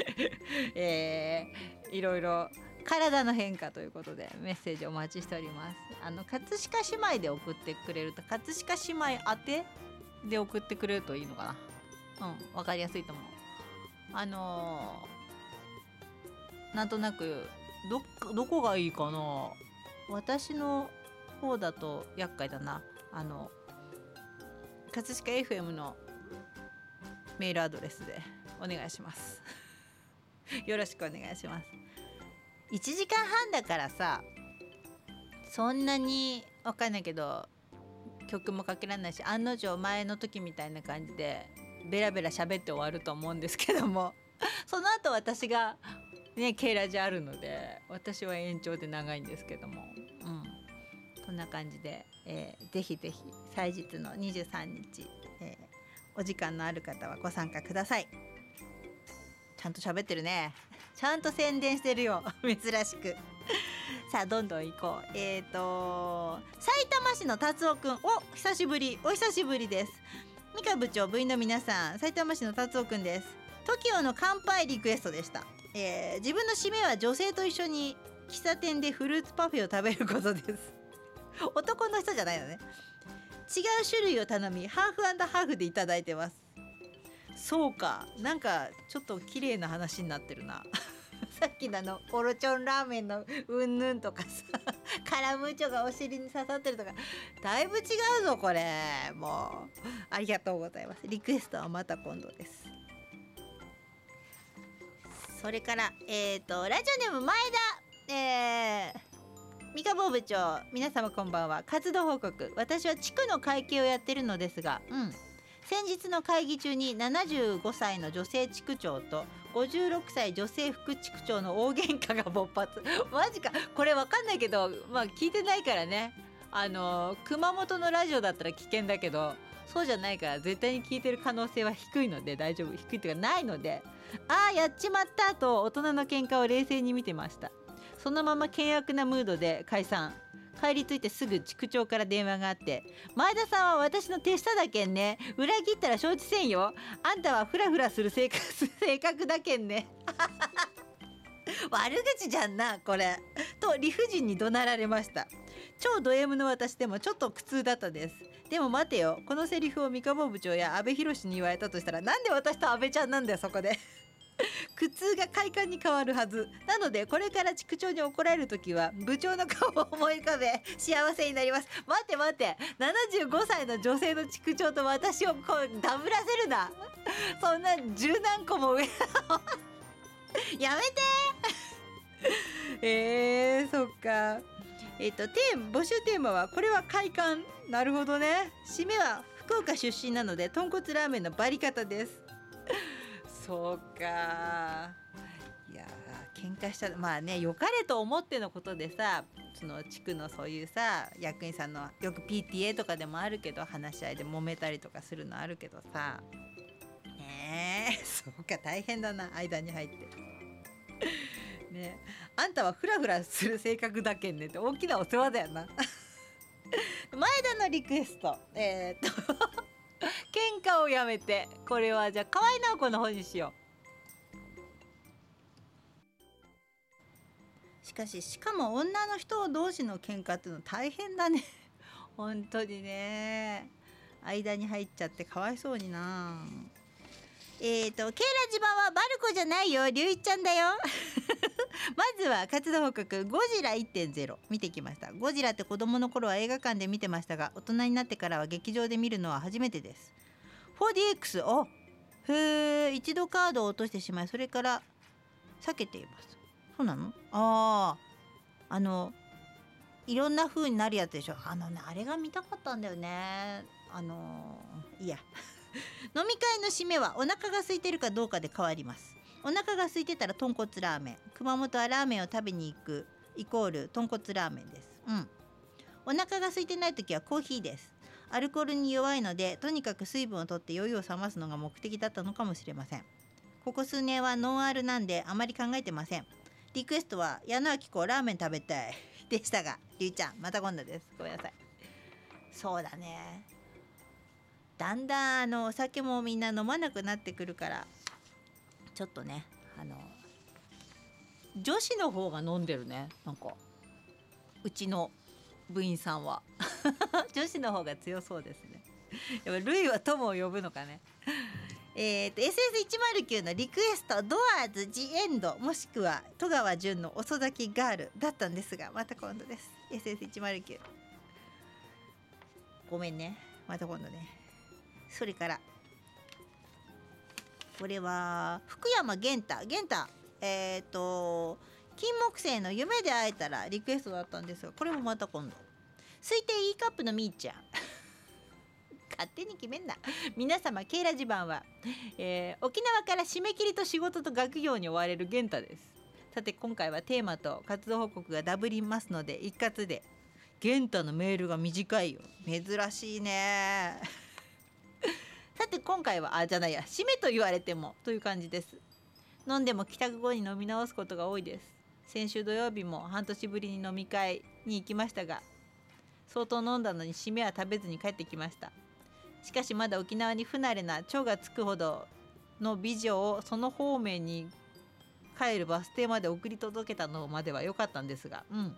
えー、いろいろ体の変化ということでメッセージお待ちしております。あの葛飾姉妹で送ってくれると葛飾姉妹宛てで送ってくれるといいのかな。うん分かりやすいと思う。あのーなんとなくどどこがいいかな。私の方だと厄介だな。あの葛飾 FM のメールアドレスでお願いします。よろしくお願いします。1時間半だからさそんなにわかんないけど曲もかけられないし案の定前の時みたいな感じでベラベラ喋って終わると思うんですけども。その後私がねケイラジあるので私は延長で長いんですけども。うん。こんな感じで、えー、ぜひぜひ祭日の23日、えー、お時間のある方はご参加ください。ちゃんと喋ってるね。ちゃんと宣伝してるよ。珍しく。さあどんどん行こう。えっ、ー、と埼玉市の達夫くん。お久しぶり。お久しぶりです。三河部長部員の皆さん埼玉市の達夫くんです。TOKIO の乾杯リクエストでした、えー、自分の締めは女性と一緒に喫茶店でフルーツパフェを食べることです。男の人じゃないのね。違う種類を頼みハーフハーフでいただいてます。そうか。なんかちょっと綺麗な話になってるな。さっきのあのオロチョンラーメンのうんぬんとかさ カラムーチョがお尻に刺さってるとか。だいぶ違うぞこれ。もう。ありがとうございます。リクエストはまた今度です。それからえっ、ー、とラジオネーム前田。えー三河部長皆様こんばんは。活動報告私は地区の会計をやってるのですがうん。先日の会議中に75歳の女性地区長と56歳女性副地区長の大喧嘩が勃発。マジか。これわかんないけどまあ聞いてないからね。あの熊本のラジオだったら危険だけどそうじゃないから絶対に聞いてる可能性は低いので大丈夫。低いっていうかないので。ああやっちまったと大人の喧嘩を冷静に見てました。そのまま険悪なムードで解散。帰り着いてすぐ地区長から電話があって「前田さんは私の手下だけんね。裏切ったら承知せんよ。あんたはフラフラする性格性格だけんね」悪口じゃんなこれ。と理不尽に怒鳴られました。超ド M の私でもちょっと苦痛だったです。でも待てよ。このセリフを三河部長や阿部寛に言われたとしたらなんで私と阿部ちゃんなんだよそこで。苦痛が快感に変わるはず。なのでこれから地区長に怒られる時は部長の顔を思い浮かべ幸せになります。待って待って75歳の女性の地区長と私をこうダブらせるな。そんな十何個も上 やめて。えー、そっか。えっ、とテーマ募集テーマはこれは快感。なるほどね。締めは福岡出身なので豚骨ラーメンのバリ方です。そうか。いや喧嘩したまあね良かれと思ってのことでさその地区のそういうさ役員さんのよく PTA とかでもあるけど話し合いで揉めたりとかするのあるけどさ。ねえそうか大変だな間に入って。ねあんたはフラフラする性格だけんねって大きなお世話だよな。前田のリクエスト。えー、っと喧嘩をやめて。これはじゃあ河合直子の方にしよう。しかししかも女の人同士の喧嘩っていうの大変だね。本当にね。間に入っちゃってかわいそうにな。えっ、ー、とケイラ島はバルコじゃないよ。龍一ちゃんだよ。まずは活動報告ゴジラ1.0見てきました。ゴジラって子供の頃は映画館で見てましたが大人になってからは劇場で見るのは初めてです。4DX あへえ一度カードを落としてしまいそれから避けています。そうなの？あああのいろんな風になるやつでしょ。あのねあれが見たかったんだよね。あのいや。飲み会の締めはお腹が空いてるかどうかで変わります。お腹が空いてたら豚骨ラーメン。熊本はラーメンを食べに行くイコール豚骨ラーメンです。うん。お腹が空いてない時はコーヒーです。アルコールに弱いのでとにかく水分をとって酔いを覚ますのが目的だったのかもしれません。ここ数年はノンアルなんであまり考えてません。リクエストは矢野明子ラーメン食べたい。でしたがりゅうちゃんまた今度です。ごめんなさい。そうだね。だんだんあのお酒もみんな飲まなくなってくるからちょっとねあの女子の方が飲んでるねなんか。うちの部員さんは。女子の方が強そうですね。やっぱルイは友を呼ぶのかね。えーと、SS109 のリクエストドアーズ・ジ・エンドもしくは戸川純の遅咲きガールだったんですがまた今度です。SS109 ごめんね。また今度ね。それからこれは福山源太。源太えっ、と金木犀の夢で会えたらリクエストだったんですがこれもまた今度。推定 E カップのみーちゃん。勝手に決めんな。皆様ケイラジ版は、えー沖縄から締め切りと仕事と学業に追われる源太です。さて今回はテーマと活動報告がダブりますので一括で。源太のメールが短いよ。珍しいね。さて今回はあじゃないや締めと言われてもという感じです。飲んでも帰宅後に飲み直すことが多いです。先週土曜日も半年ぶりに飲み会に行きましたが相当飲んだのに締めは食べずに帰ってきました。しかしまだ沖縄に不慣れな蝶がつくほどの美女をその方面に帰るバス停まで送り届けたのまでは良かったんですがうん。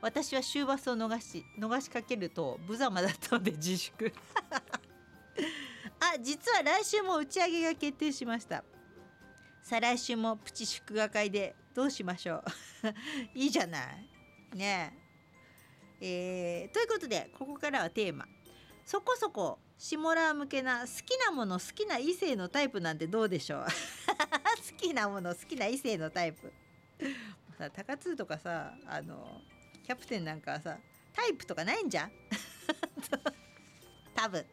私は終バスを逃し逃しかけると無様だったので自粛。あ実は来週も打ち上げが決定しました。再来週もプチ祝賀会でどうしましょう。いいじゃない。ね。ええーということでここからはテーマ。そこそこ下ラー向けな好きなもの好きな異性のタイプなんてどうでしょう。好きなもの好きな異性のタイプ。さ高津とかさあのキャプテンなんかはさタイプとかないんじゃん。多分。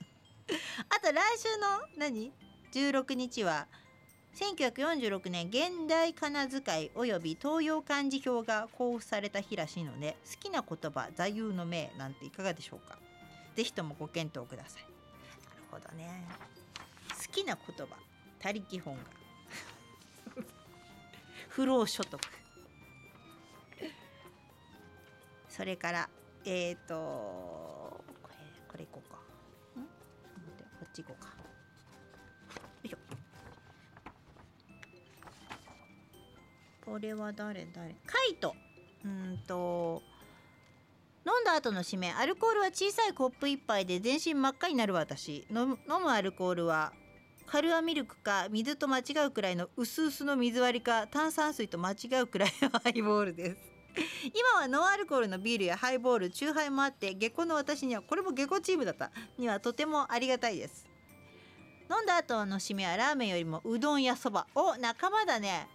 あと来週の何？16日は1946年現代仮名遣いおよび東洋漢字表が交付された日らしいので好きな言葉座右の銘なんていかがでしょうか？ぜひともご検討ください。なるほどね。好きな言葉他力本願。不労所得。それからえっ、ー、とこれこれいこうか。っち行こうか。よいしょ。これは誰？誰？カイト。うんと飲んだ後の締め。アルコールは小さいコップ一杯で全身真っ赤になる私。飲む飲むアルコールはカルアミルクか水と間違うくらいの薄々の水割りか炭酸水と間違うくらいのハイボールです。今はノンアルコールのビールやハイボールチューハイもあって下戸の私にはこれも下戸チームだった。にはとてもありがたいです。飲んだ後の締めはラーメンよりもうどんやそば。お仲間だね。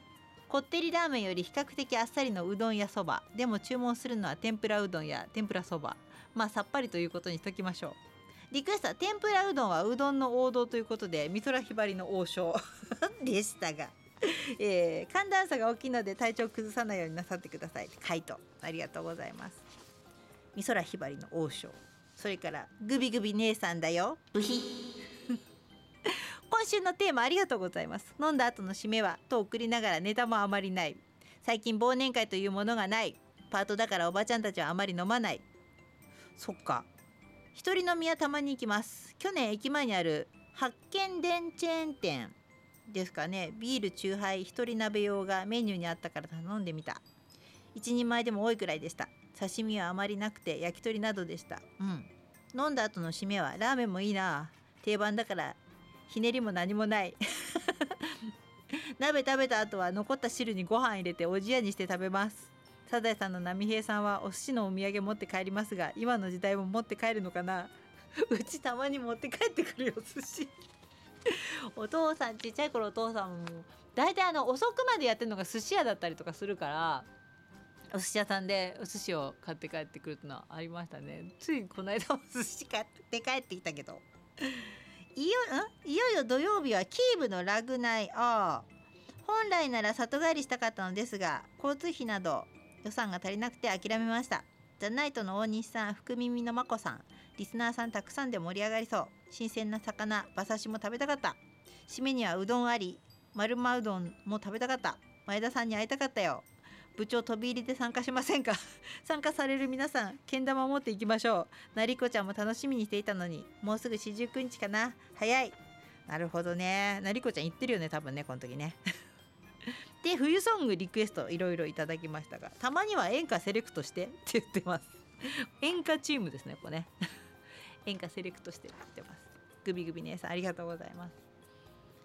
こってりラーメンより比較的あっさりのうどんやそば。でも注文するのは天ぷらうどんや天ぷらそば。まあさっぱりということにしときましょう。リクエストは天ぷらうどんはうどんの王道ということで美空ひばりの王将。でしたが、えー寒暖差が大きいので体調を崩さないようになさってください。回答。ありがとうございます。美空ひばりの王将。それからグビグビ姉さんだよ。ブヒ。今週のテーマありがとうございます。飲んだ後の締めはと送りながらネタもあまりない。最近忘年会というものがない。パートだからおばちゃんたちはあまり飲まない。そっか。一人飲みはたまに行きます。去年駅前にある発見電チェーン店ですかね。ビールチューハイ一人鍋用がメニューにあったから頼んでみた。一人前でも多いくらいでした。刺身はあまりなくて焼き鳥などでした。うん。飲んだ後の締めはラーメンもいいな。定番だからひねりも何もない。鍋食べた後は残った汁にご飯入れておじやにして食べます。サザエさんの波平さんはお寿司のお土産持って帰りますが今の時代も持って帰るのかな。うちたまに持って帰ってくるよ寿司。お父さんちっちゃい頃お父さんも大体あの遅くまでやってるのが寿司屋だったりとかするからお寿司屋さんでお寿司を買って帰ってくるってのはありましたね。ついこの間も寿司買って帰ってきたけど。いよん？いよいよ土曜日はキーブのラグナイ。あ本来なら里帰りしたかったのですが交通費など予算が足りなくて諦めました。ザ・ナイトの大西さん福耳のまこさん。リスナーさんたくさんで盛り上がりそう。新鮮な魚馬刺しも食べたかった。締めにはうどんあり丸まうどんも食べたかった。前田さんに会いたかったよ。部長飛び入りで参加しませんか？参加される皆さんけん玉を持っていきましょう。なりこちゃんも楽しみにしていたのにもうすぐ四十九日かな。早い。なるほどね。なりこちゃん言ってるよね多分ねこの時ね。で冬ソングリクエストいろいろいただきましたがたまには演歌セレクトしてって言ってます。演歌チームですねこれね。演歌セレクトしてってます。グビグビ姉さんありがとうございます。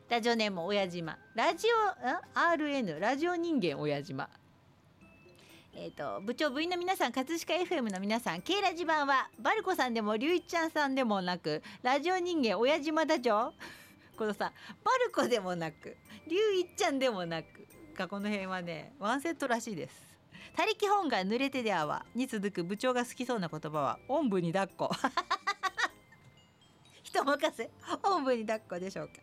ラジオネーム親島。ラジオん RN ラジオ人間親島。えーと、部長部員の皆さん葛飾 FM の皆さん K ラジ版はバルコさんでも龍一ちゃんさんでもなくラジオ人間親島だじょ？このさバルコでもなく龍一ちゃんでもなくがこの辺はねワンセットらしいです。他力本が濡れてであわに続く部長が好きそうな言葉はおんぶに抱っこ。人任せおんぶに抱っこでしょうか。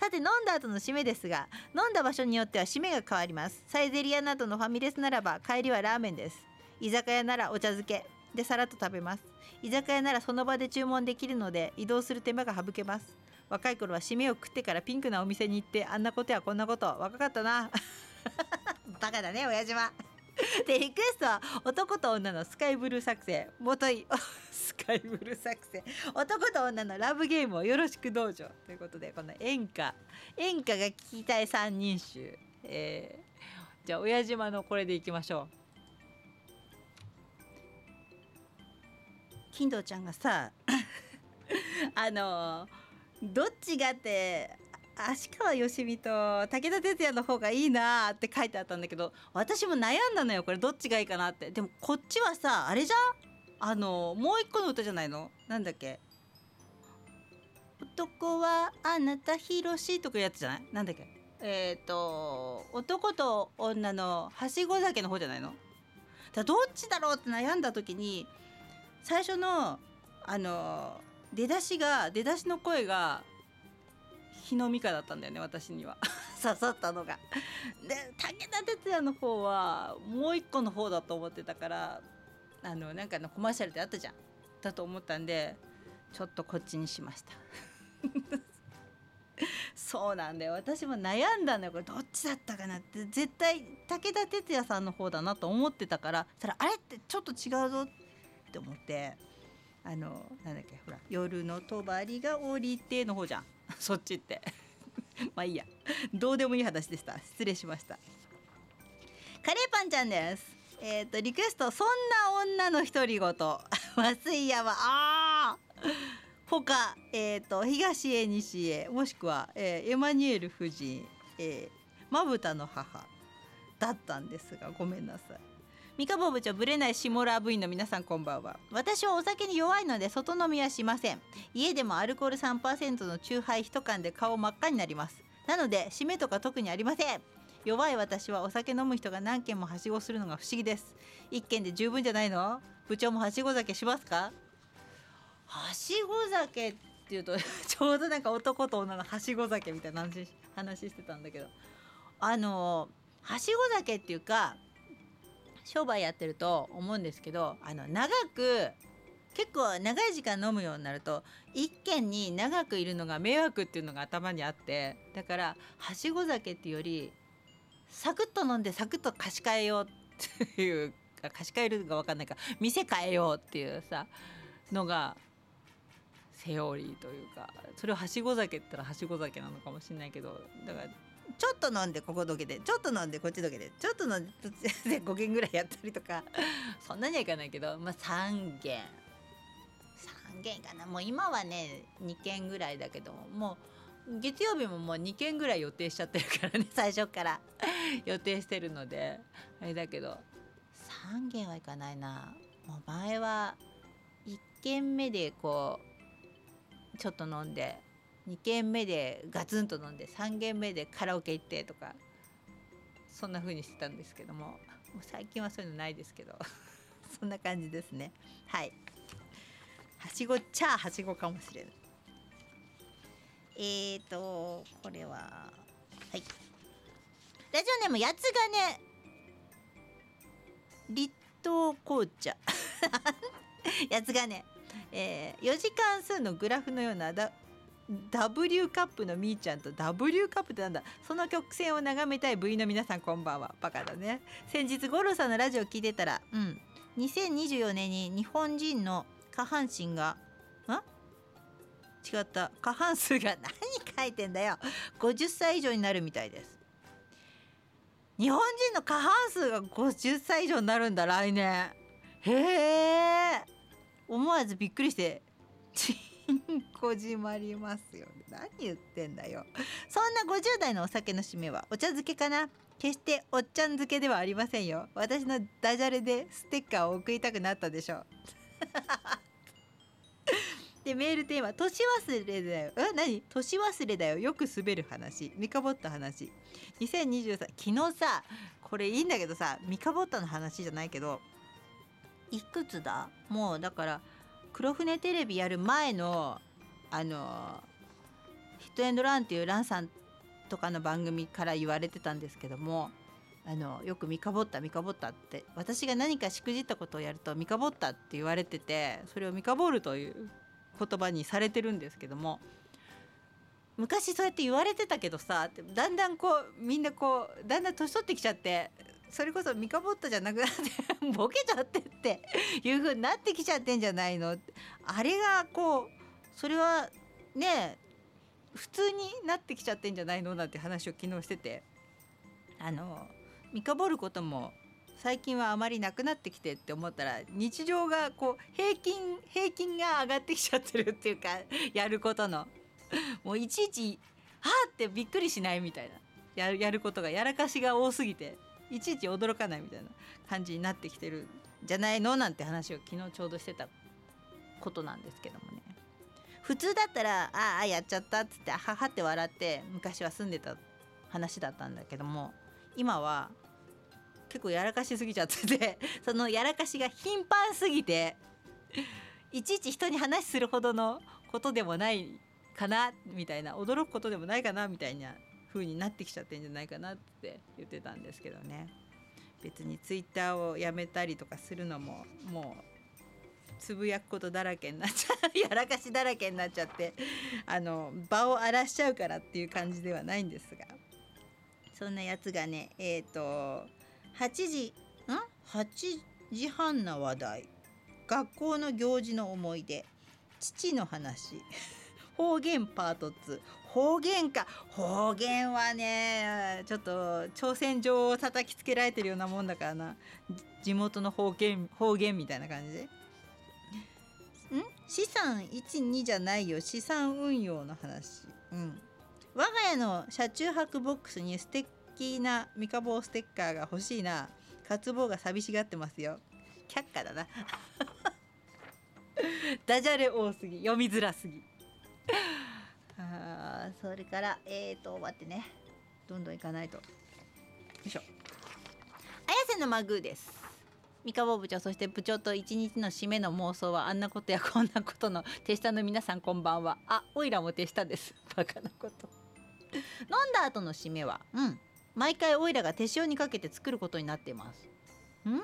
さて飲んだ後の締めですが飲んだ場所によっては締めが変わります。サイゼリアなどのファミレスならば帰りはラーメンです。居酒屋ならお茶漬けでさらっと食べます。居酒屋ならその場で注文できるので移動する手間が省けます。若い頃は締めを食ってからピンクなお店に行ってあんなことやこんなこと若かったな。バカだね親父は。でリクエストは男と女のスカイブルー作戦。元い スカイブルー作戦。男と女のラブゲームをよろしくどうぞ。ということでこの演歌。演歌が聞きたい三人衆、えー、じゃあ親島のこれでいきましょう。金堂ちゃんがさ あのどっちがって足川よしみと武田鉄矢の方がいいなって書いてあったんだけど私も悩んだのよこれ。どっちがいいかなって。でもこっちはさあれじゃん？あのもう一個の歌じゃないの？なんだっけ？男はあなたひろしとかやつじゃない？なんだっけ？えっ、ー、と男と女のはしご酒の方じゃないの？だどっちだろうって悩んだ時に最初のあの出だしが出だしの声が日の美香だったんだよね私には。刺さったのが。で武田鉄矢の方はもう一個の方だと思ってたからあのなんかのコマーシャルであったじゃん。だと思ったんでちょっとこっちにしました。そうなんだよ。私も悩んだんだよ。これどっちだったかなって。絶対武田鉄矢さんの方だなと思ってたからそれあれってちょっと違うぞって思ってあのなんだっけほら「夜の帳が降りて」の方じゃん そっちって。まあいいや。どうでもいい話でした。失礼しました。カレーパンちゃんです。えっ、ー、とリクエストそんな女の独り言。松井山あ他えっ、ー、と東へ西へもしくは、えー、エマニュエル夫人えまぶたの母だったんですがごめんなさい。三河部長ぶれないシモラー部員の皆さんこんばんは。私はお酒に弱いので外飲みはしません。家でもアルコール3%のチューハイ1缶で顔真っ赤になります。なので締めとか特にありません。弱い私はお酒飲む人が何軒もはしごするのが不思議です。一軒で十分じゃないの？部長もはしご酒しますか？はしご酒っていうと ちょうどなんか男と女のはしご酒みたいな話話してたんだけど。あのはしご酒っていうか商売やってると思うんですけどあの長く結構長い時間飲むようになると一軒に長くいるのが迷惑っていうのが頭にあってだからはしご酒っていうよりサクッと飲んでサクッと貸し替えようっていうか貸し替えるか分かんないか店変えようっていうさのがセオリーというかそれをはしご酒って言ったらはしご酒なのかもしれないけどだからちょっと飲んでここどけでちょっと飲んでこっちどけでちょっと飲んで5軒ぐらいやったりとか。そんなにはいかないけどまあ3軒。3軒かなもう今はね2軒ぐらいだけどもう月曜日ももう2軒ぐらい予定しちゃってるからね 最初から。予定してるので。あれだけど3軒はいかないな。もう前は1軒目でこうちょっと飲んで2軒目でガツンと飲んで3軒目でカラオケ行ってとかそんな風にしてたんですけどももう最近はそういうのないですけど そんな感じですね。はい。はしごチャーはしごかもしれない。えーとこれははい。ラジオネームやつがね立東紅茶。やつがね、えー、4時間数のグラフのようなだ W カップのみーちゃんと W カップってなんだ？その曲線を眺めたい部員の皆さんこんばんは。バカだね。先日五郎さんのラジオ聞いてたらうん。2024年に日本人の過半身がん？違った。過半数が何書いてんだよ。50歳以上になるみたいです。日本人の過半数が50歳以上になるんだ来年。へえ。思わずびっくりして。こじまりますよ何言ってんだよ。そんな50代のお酒の締めはお茶漬けかな。決しておっちゃん漬けではありませんよ。私のダジャレでステッカーを送りたくなったでしょ でメールテーマ「年忘れだよ」え何？年忘れだよ。よく滑る話。三かぼった話。2023昨日さこれいいんだけどさ三かぼったの話じゃないけどいくつだ？もうだから黒船テレビやる前のあのヒットエンドランっていうランさんとかの番組から言われてたんですけどもあのよく「三かぼった三かぼった」って私が何かしくじったことをやると「三かぼった」って言われててそれを「三かぼる」という言葉にされてるんですけども昔そうやって言われてたけどさだんだんこうみんなこうだんだん年取ってきちゃってそれこそミカボットじゃなくなって ボケちゃってっていう風になってきちゃってんじゃないの？あれがこうそれはね普通になってきちゃってんじゃないの？なんて話を昨日してて。あのミカボることも最近はあまりなくなってきてって思ったら日常がこう平均平均が上がってきちゃってるっていうかやることの。もういちいち「はあ!」ってびっくりしないみたいな。ややることがやらかしが多すぎて。いちいち驚かないみたいな感じになってきてるじゃないのなんて話を昨日ちょうどしてたことなんですけどもね。普通だったら「ああやっちゃった」っつって「はは」って笑って昔は住んでた話だったんだけども今は結構やらかしすぎちゃってて そのやらかしが頻繁すぎていちいち人に話するほどのことでもないかなみたいな驚くことでもないかなみたいな風になってきちゃってんじゃないかなって言ってたんですけどね。別にツイッターをやめたりとかするのももうつぶやくことだらけになっちゃう。やらかしだらけになっちゃってあの場を荒らしちゃうからっていう感じではないんですが。そんなやつがねえっ、ー、と8時ん？8時半な話題。学校の行事の思い出。父の話。方言パート2方言か。方言はねちょっと挑戦状を叩きつけられてるようなもんだからな。地元の方言方言みたいな感じで。ん？資産12じゃないよ。資産運用の話。うん。我が家の車中泊ボックスにステッきなミカボステッカーが欲しいな。渇望が寂しがってますよ。却下だな。ダジャレ多すぎ。読みづらすぎ。あそれからえーと待ってね。どんどんいかないと。よいしょ。綾瀬のマグーです。三河部長そして部長と一日の締めの妄想はあんなことやこんなことの手下の皆さんこんばんは。あおいらも手下です。バカなこと。飲んだ後の締めはうん。毎回オイラが手塩にかけて作ることになっています。ん？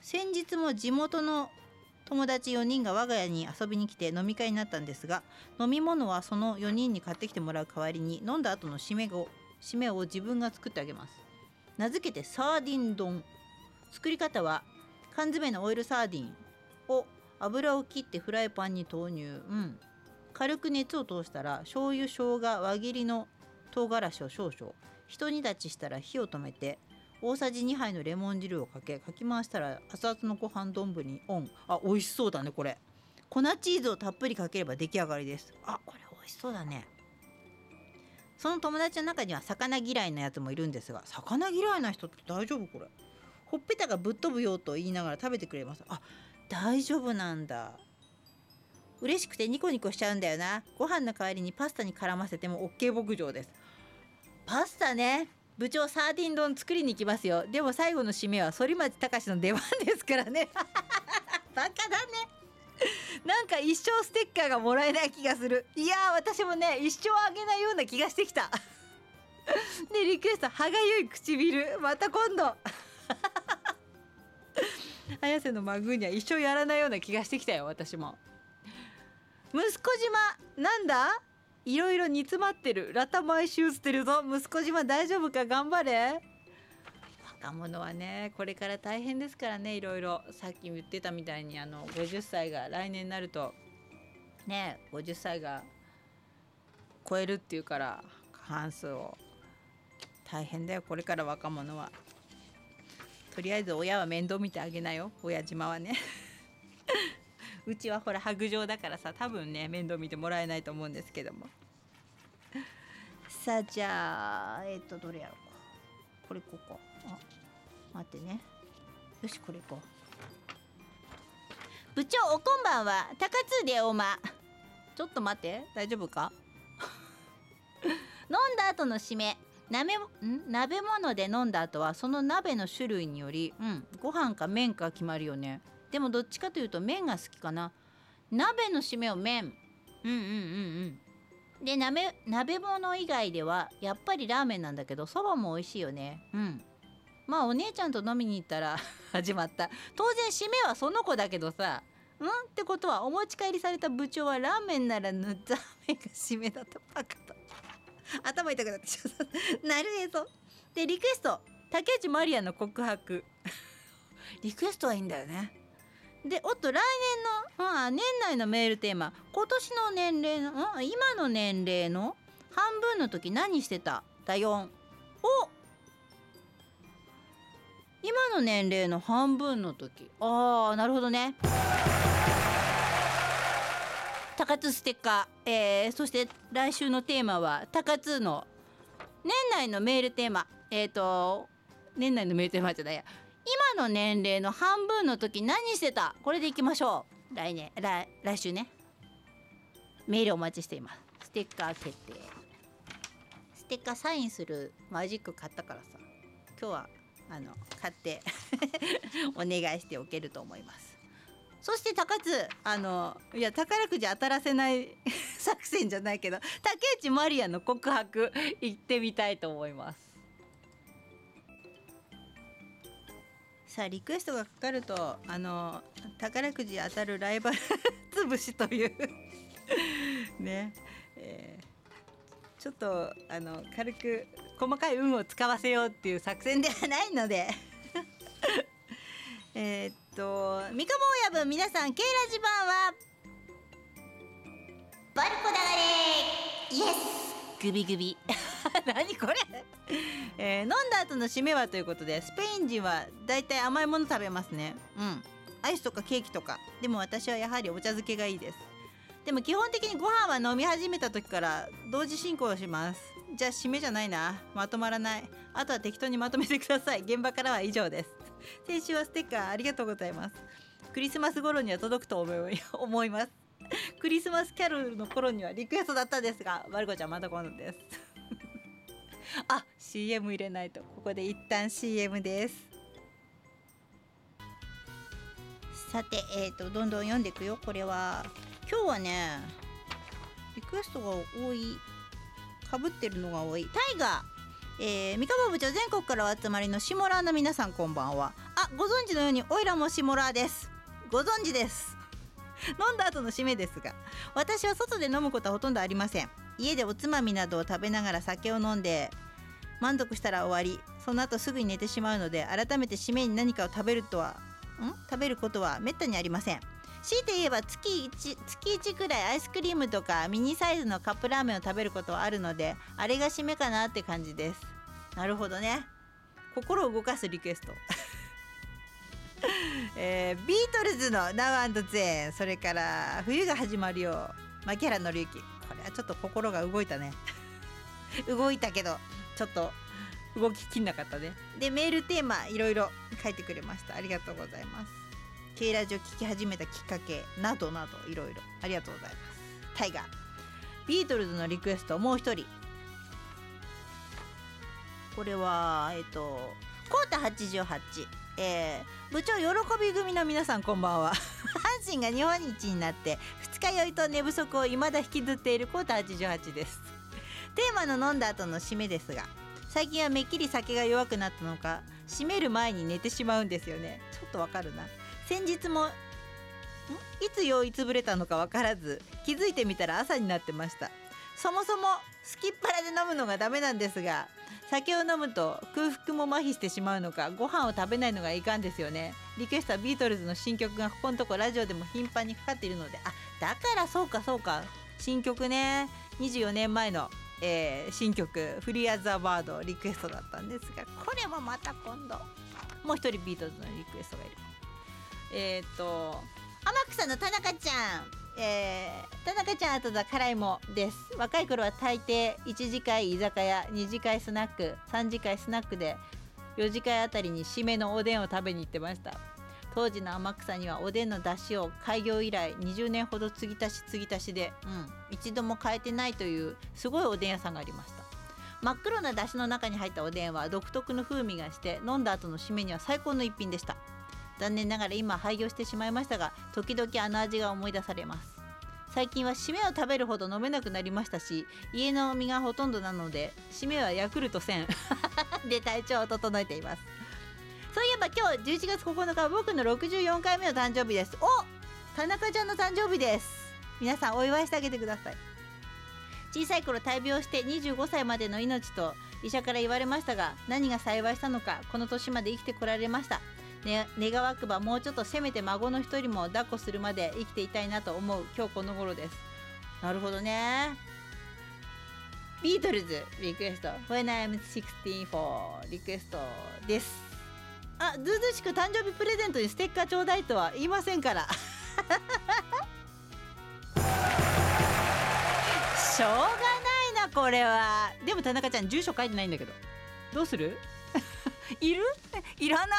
先日も地元の友達4人が我が家に遊びに来て飲み会になったんですが飲み物はその4人に買ってきてもらう代わりに飲んだ後の締めを締めを自分が作ってあげます。名付けてサーディン丼。作り方は缶詰のオイルサーディンを油を切ってフライパンに投入。うん。軽く熱を通したら醤油生姜輪切りの唐辛子を少々。一煮立ちしたら火を止めて大さじ2杯のレモン汁をかけかき回したら熱々のご飯丼にオン。あ美味しそうだねこれ。粉チーズをたっぷりかければ出来上がりです。あこれ美味しそうだね。その友達の中には魚嫌いなやつもいるんですが魚嫌いな人って大丈夫これ？ほっぺたがぶっ飛ぶよと言いながら食べてくれます。あ大丈夫なんだ。嬉しくてニコニコしちゃうんだよな。ご飯の代わりにパスタに絡ませても OK 牧場です。パスタね。部長サーディン丼作りに行きますよ。でも最後の締めは反町隆の出番ですからね。バカだね。なんか一生ステッカーがもらえない気がする。いや私もね一生あげないような気がしてきた。でリクエスト歯がゆい唇。また今度。綾瀬のマグーには一生やらないような気がしてきたよ私も。息子島なんだ？いろいろ煮詰まってる。ラタ毎週捨てるぞ。息子島大丈夫か？頑張れ。若者はねこれから大変ですからね。いろいろ。さっき言ってたみたいにあの50歳が来年になるとね50歳が超えるっていうから過半数を。大変だよ。これから若者は。とりあえず親は面倒見てあげなよ。親島はね。うちはほら白状だからさ多分ね面倒見てもらえないと思うんですけども。さあじゃあえっ、とどれやろうか。これこうか。あ待ってね。よしこれいこう。部長おこんばんは。高津でおま。ちょっと待って。大丈夫か？飲んだ後の締め。鍋ん？鍋物で飲んだ後はその鍋の種類により、うん、ご飯か麺か決まるよね。でもどっちかというと麺が好きかな。鍋の締めを麺。うんうんうんうん。で鍋鍋物以外ではやっぱりラーメンなんだけどそばも美味しいよね。うん。まあお姉ちゃんと飲みに行ったら 始まった。当然締めはその子だけどさうんってことはお持ち帰りされた部長はラーメンならぬザーメンが締めだとバカと 頭痛くなってちょっとなるへそでリクエスト。竹内まりやの告白。リクエストはいいんだよね。でおっと来年の、あ、年内のメールテーマ。今年の年齢の、あ、今の年齢の半分の時何してた？だ4お今の年齢の半分の時。ああなるほどね。高津ステッカー、えー、そして来週のテーマは高津の年内のメールテーマ。えっ、ー、と年内のメールテーマじゃないや。今の年齢の半分の時何してた？これでいきましょう。来年来来週ね。メールお待ちしています。ステッカー決定。ステッカーサインするマジック買ったからさ。今日はあの買って お願いしておけると思います。そして高津あのいや宝くじ当たらせない 作戦じゃないけど竹内まりやの告白行ってみたいと思います。さあリクエストがかかるとあの宝くじ当たるライバル 潰しという。ね、えー、ちょっとあの軽く細かい運を使わせようっていう作戦ではないので。えっと三日坊やぶ皆さんケイラジ版はバルコだがれイエス!グビグビ。何これ？えー、飲んだ後の締めはということでスペイン人はだいたい甘いもの食べますね。うん。アイスとかケーキとか。でも私はやはりお茶漬けがいいです。でも基本的にご飯は飲み始めた時から同時進行します。じゃあ締めじゃないな。まとまらない。あとは適当にまとめてください。現場からは以上です。先週はステッカーありがとうございます。クリスマス頃には届くと思います。クリスマスキャロルの頃にはリクエストだったんですがマルコちゃんまた今度です。あ CM 入れないと。ここで一旦 CM です。さてえーとどんどん読んでいくよ。これは今日はねリクエストが多い。かぶってるのが多い。タイガー。えー、三河部長全国からお集まりのシモラーの皆さんこんばんは。あご存知のようにオイラもシモラーです。ご存知です。飲んだ後の締めですが私は外で飲むことはほとんどありません。家でおつまみなどを食べながら酒を飲んで満足したら終わり。その後すぐに寝てしまうので改めて締めに何かを食べるとはん？食べることはめったにありません。強いて言えば月 1, 月1くらいアイスクリームとかミニサイズのカップラーメンを食べることはあるのであれが締めかなって感じです。なるほどね。心を動かすリクエスト。えー、ビートルズの「Now and Then」それから「冬が始まるよ」牧原紀之。ちょっと心が動いたね。動いたけどちょっと動ききんなかったね。でメールテーマいろいろ書いてくれました。ありがとうございます。K ラジオ聞き始めたきっかけなどなどいろいろ。ありがとうございます。タイガー。ビートルズのリクエストもう一人。これはえっ、とコータ88えー、部長喜び組の皆さんこんばんは。阪神が日本一になって二日酔いと寝不足を未だ引きずっているコータ88です。テーマの飲んだ後の締めですが最近はめっきり酒が弱くなったのか締める前に寝てしまうんですよね。ちょっとわかるな。先日もいつ酔いつぶれたのか分からず気づいてみたら朝になってました。そもそもすきっ腹で飲むのがダメなんですが酒を飲むと空腹も麻痺してしまうのかご飯を食べないのがいかんですよね。リクエストはビートルズの新曲がここのとこラジオでも頻繁にかかっているので。あだからそうかそうか。新曲ね。24年前の、えー、新曲「フリーアザーバード」リクエストだったんですがこれもまた今度もう一人ビートルズのリクエストがいる。えっ、ー、と天草の田中ちゃん。えー、田中ちゃんあとだ辛いもです。若い頃は大抵1次会居酒屋2次会スナック。3次会スナックで4次会あたりに締めのおでんを食べに行ってました。当時の天草にはおでんの出汁を開業以来20年ほど継ぎ足し継ぎ足しで、うん、一度も変えてないというすごいおでん屋さんがありました。真っ黒な出汁の中に入ったおでんは独特の風味がして飲んだ後の締めには最高の一品でした。残念ながら今廃業してしまいましたが時々あの味が思い出されます。最近は締めを食べるほど飲めなくなりましたし家の身がほとんどなので締めはヤクルト1000 で体調を整えています。そういえば今日11月9日は僕の64回目の誕生日です。お田中ちゃんの誕生日です。皆さんお祝いしてあげてください。小さい頃大病して25歳までの命と医者から言われましたが何が幸いしたのかこの年まで生きてこられました。ね、願わくばもうちょっとせめて孫の一人も抱っこするまで生きていたいなと思う今日この頃です。なるほどね。ビートルズリクエスト。When I'm 16 for リクエストです。あずずしく誕生日プレゼントにステッカーちょうだいとは言いませんから。しょうがないなこれは。でも田中ちゃん住所書いてないんだけど。どうする？いるいらな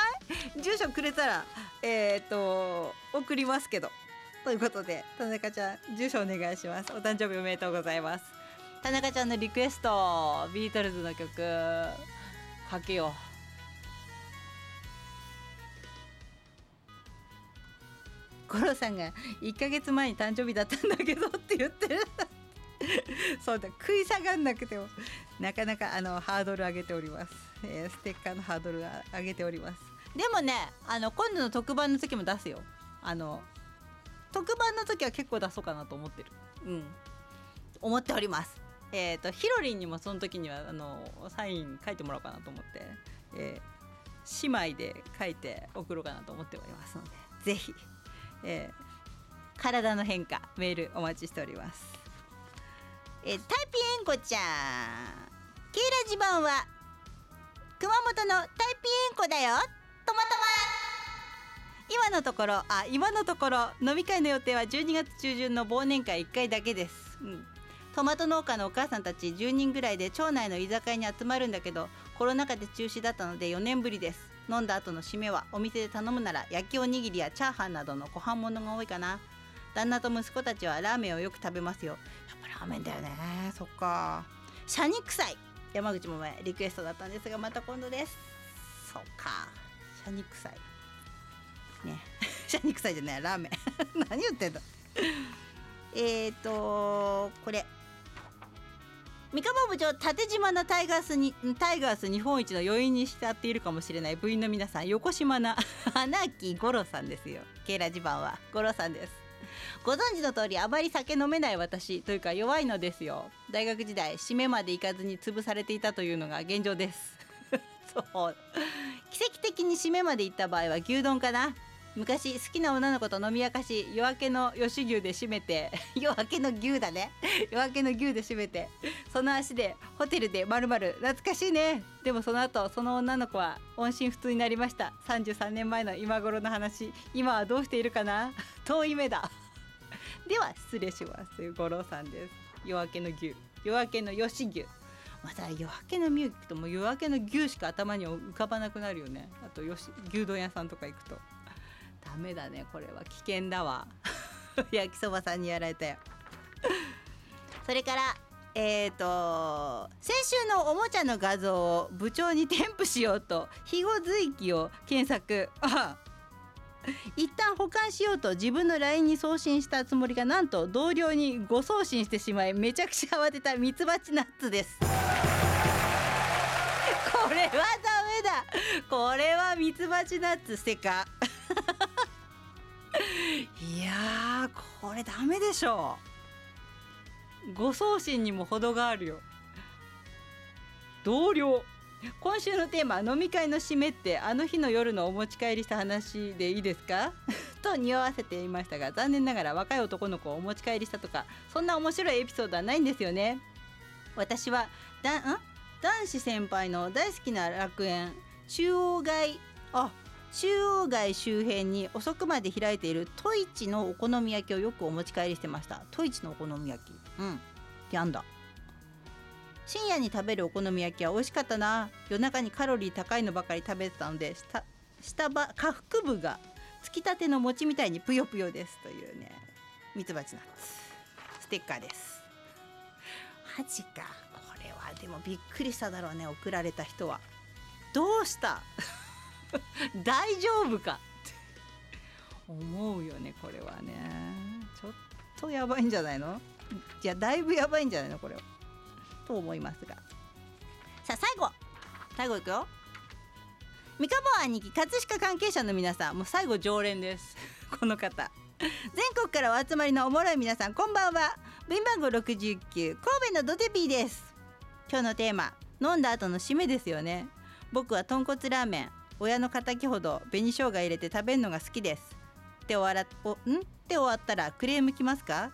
い？住所くれたらえっ、ー、と送りますけど。ということで田中ちゃん住所お願いします。お誕生日おめでとうございます。田中ちゃんのリクエストビートルズの曲かけよう。五郎さんが1ヶ月前に誕生日だったんだけどって言ってる。そうだ食い下がんなくても。なかなかあのハードル上げております、えー、ステッカーのハードル上げております。でもねあの今度の特番の時も出すよ。あの特番の時は結構出そうかなと思ってる。うん。思っております。えっ、ー、とヒロリンにもその時にはあのサイン書いてもらおうかなと思って、えー、姉妹で書いて送ろうかなと思っておりますので是非、えー、体の変化メールお待ちしておりますえタイピエンコちゃん。ケイラジ版は熊本のタイピエンコだよ。トマトマ今のところあ今のところ飲み会の予定は12月中旬の忘年会1回だけです、うん、トマト農家のお母さんたち10人ぐらいで町内の居酒屋に集まるんだけどコロナ禍で中止だったので4年ぶりです。飲んだ後の締めはお店で頼むなら焼きおにぎりやチャーハンなどのご飯物が多いかな旦那と息子たちはラーメンをよく食べますよ。やっぱラーメンだよね。そっか。シャニ臭い山口も前リクエストだったんですがまた今度です。そっか。シャニ臭いね。シャニ臭いじゃないラーメン。何言ってんだえっとこれ。三河部長縦島のタイガースにタイガース日本一の余韻に浸っているかもしれない部員の皆さん横島な 花木五郎さんですよ。ケイラジバンは五郎さんです。ご存知の通りあまり酒飲めない私というか弱いのですよ。大学時代締めまで行かずに潰されていたというのが現状です。そう。奇跡的に締めまで行った場合は牛丼かな。昔好きな女の子と飲み明かし夜明けの吉牛で締めて 夜明けの牛だね。夜明けの牛で締めてその足でホテルでまるまる懐かしいね。でもその後その女の子は音信不通になりました。33年前の今頃の話。今はどうしているかな？遠い目だ。では失礼します。五郎さんです。夜明けの牛。夜明けの吉牛。また夜明けのミュークとも夜明けの牛しか頭に浮かばなくなるよね。あとよし牛丼屋さんとか行くと。ダメだねこれは危険だわ。焼きそばさんにやられたよそれからえーと先週のおもちゃの画像を部長に添付しようと肥後随記を検索。あ 一旦保管しようと自分の LINE に送信したつもりがなんと同僚に誤送信してしまいめちゃくちゃ慌てたミツバチナッツです。これはダメだ。これはミツバチナッツせか。いやこれダメでしょ。誤送信にも程があるよ。同僚。今週のテーマ飲み会の締めってあの日の夜のお持ち帰りした話でいいですか？と匂わせていましたが残念ながら若い男の子をお持ち帰りしたとかそんな面白いエピソードはないんですよね。私はだん？男子先輩の大好きな楽園中央街。あ中央街周辺に遅くまで開いているトイチのお好み焼きをよくお持ち帰りしてました。トイチのお好み焼き。うん。やんだ。深夜に食べるお好み焼きは美味しかったな。夜中にカロリー高いのばかり食べてたので下下ば下腹部がつきたての餅みたいにぷよぷよですというね。ミツバチナッツ。ステッカーです。マジか。これはでもびっくりしただろうね送られた人は。どうした？大丈夫かって。思うよねこれはね。ちょっとやばいんじゃないの？いやだいぶやばいんじゃないのこれは。と思いますが。さあ最後。最後いくよ。三河兄貴葛飾関係者の皆さん。もう最後常連です。この方。全国からお集まりのおもろい皆さんこんばんは。部員番号69神戸のドテピーです。今日のテーマ飲んだ後の締めですよね。僕は豚骨ラーメン。親の敵ほど紅生姜入れて食べるのが好きです。って終わらおん？って終わったらクレームきますか？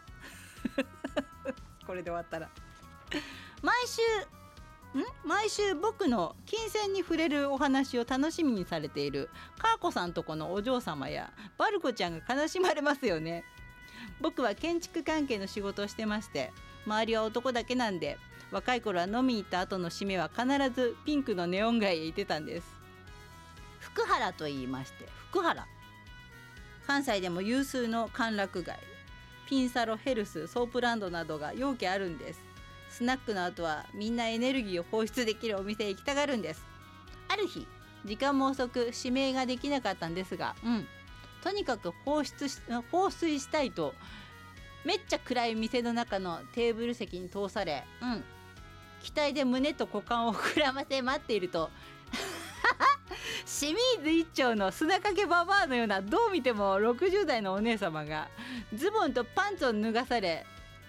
これで終わったら。毎週ん？毎週僕の金銭に触れるお話を楽しみにされている。かーこさんとこのお嬢様やバルコちゃんが悲しまれますよね。僕は建築関係の仕事をしてまして周りは男だけなんで若い頃は飲みに行った後の締めは必ずピンクのネオン街へ行ってたんです。福原と言いまして福原。関西でも有数の歓楽街。ピンサロヘルスソープランドなどが容器あるんです。スナックの後はみんなエネルギーを放出できるお店へ行きたがるんです。ある日時間も遅く指名ができなかったんですがうん。とにかく放出し放水したいとめっちゃ暗い店の中のテーブル席に通されうん。期待で胸と股間を膨らませ待っていると清水一丁の砂かけババアのようなどう見ても60代のお姉様がズボンとパンツを脱がされ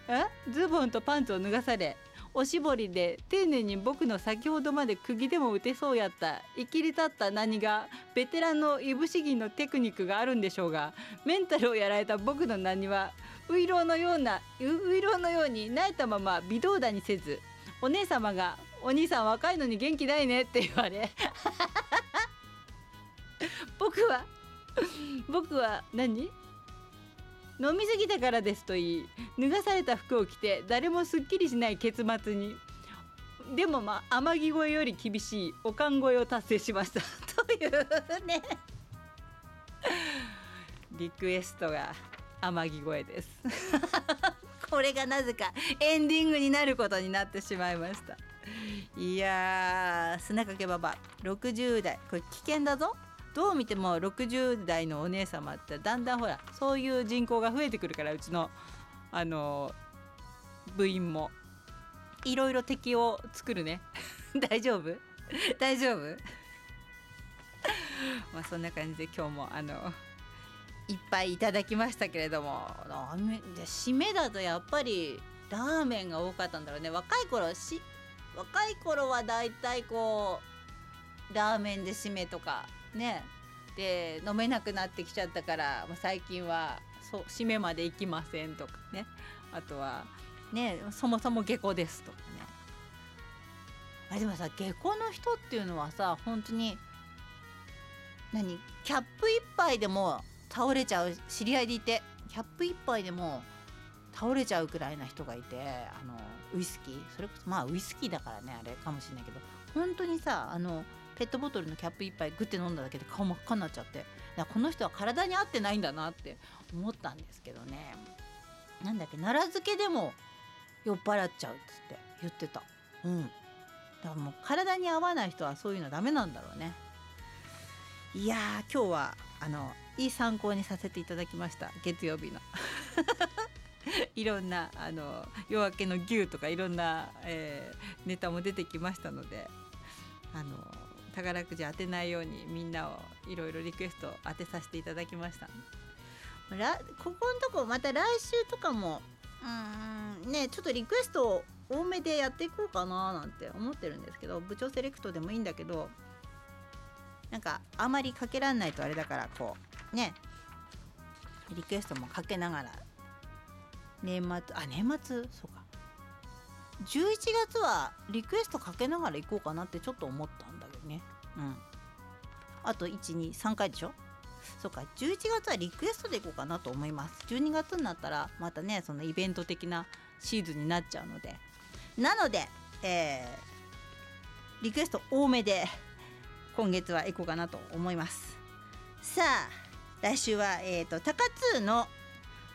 え？ズボンとパンツを脱がされおしぼりで丁寧に僕の先ほどまで釘でも打てそうやった生きり立った何がベテランのいぶし銀のテクニックがあるんでしょうがメンタルをやられた僕の何はウイローのようなウイローのように泣いたまま微動だにせずお姉様が「お兄さん若いのに元気ないね」って言われ 僕は 僕は何？飲み過ぎたからですと言い脱がされた服を着て誰もすっきりしない結末に。でもまあ天城越えより厳しいおかん越えを達成しました。というね。リクエストが天城越えです。これがなぜかエンディングになることになってしまいました。いや砂かけばば。60代。これ危険だぞ。どう見ても60代のお姉様ってだんだんほらそういう人口が増えてくるからうちのあの部員も。いろいろ敵を作るね。大丈夫？大丈夫？まあそんな感じで今日もあのいっぱいいただきましたけれども。締めだとやっぱりラーメンが多かったんだろうね。若い頃し若い頃はだいたいこうラーメンで締めとか。ね。で飲めなくなってきちゃったから最近はそ締めまで行きませんとかね。あとはねそもそも下戸ですとかね。あでもさ下戸の人っていうのはさ本当に何キャップ1杯でも倒れちゃう知り合いでいてキャップ1杯でも倒れちゃうくらいな人がいてあのウイスキー。それこそまあウイスキーだからねあれかもしれないけど。本当にさあのペットボトルのキャップ1杯グッて飲んだだけで顔真っ赤になっちゃって。この人は体に合ってないんだなって思ったんですけどね。なんだっけ奈良漬けでも酔っ払っちゃうっつって言ってた。うん。だからもう体に合わない人はそういうのダメなんだろうね。いやー今日はあのいい参考にさせていただきました。月曜日の。いろんなあの夜明けの牛とかいろんな、えー、ネタも出てきましたので。あの宝くじ当てないようにみんなをいろいろリクエスト当てさせていただきました。らここのとこまた来週とかもうんねちょっとリクエスト多めでやっていこうかななんて思ってるんですけど部長セレクトでもいいんだけどなんかあまりかけらんないとあれだからこうねリクエストもかけながら年末あ年末？そうか。11月はリクエストかけながら行こうかなってちょっと思ったんうん。あと123回でしょ？そうか。11月はリクエストでいこうかなと思います。12月になったらまたねそのイベント的なシーズンになっちゃうので。なので、えー、リクエスト多めで今月はいこうかなと思います。さあ来週はえっ、ー、と高津の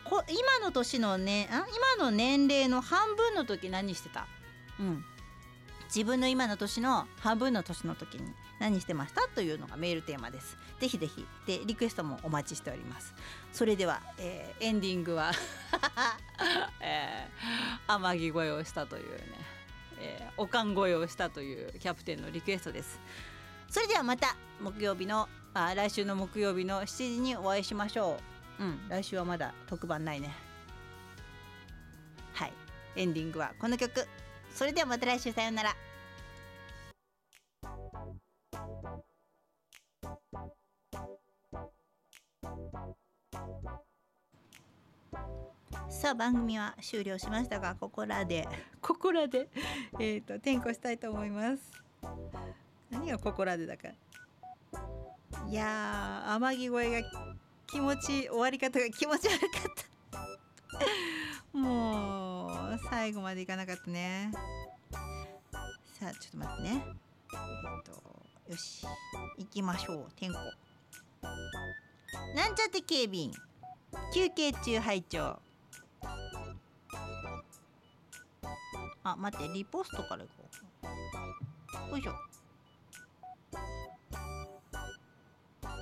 こ今の年のねあ今の年齢の半分の時何してた？うん。自分の今の年の半分の年の時に何してました？というのがメールテーマです。ぜひぜひ。でリクエストもお待ちしております。それでは、えー、エンディングは えー、天城越えをしたというね、えー、おかん越えをしたというキャプテンのリクエストです。それではまた木曜日のあ来週の木曜日の7時にお会いしましょう。うん来週はまだ特番ないね。はい。エンディングはこの曲。それではまた来週。さようなら。さあ番組は終了しましたがここらで。ここらで？えっ、ー、と転校したいと思います。何がここらでだか？いやー天城越えが気持ち終わり方が気持ち悪かった。もう最後までいかなかったね。さあちょっと待ってね。えっ、ー、とよし。行きましょう。転校。なんちゃって警備員。休憩中拝聴あ待ってリポストからいこう。よいしょ。こ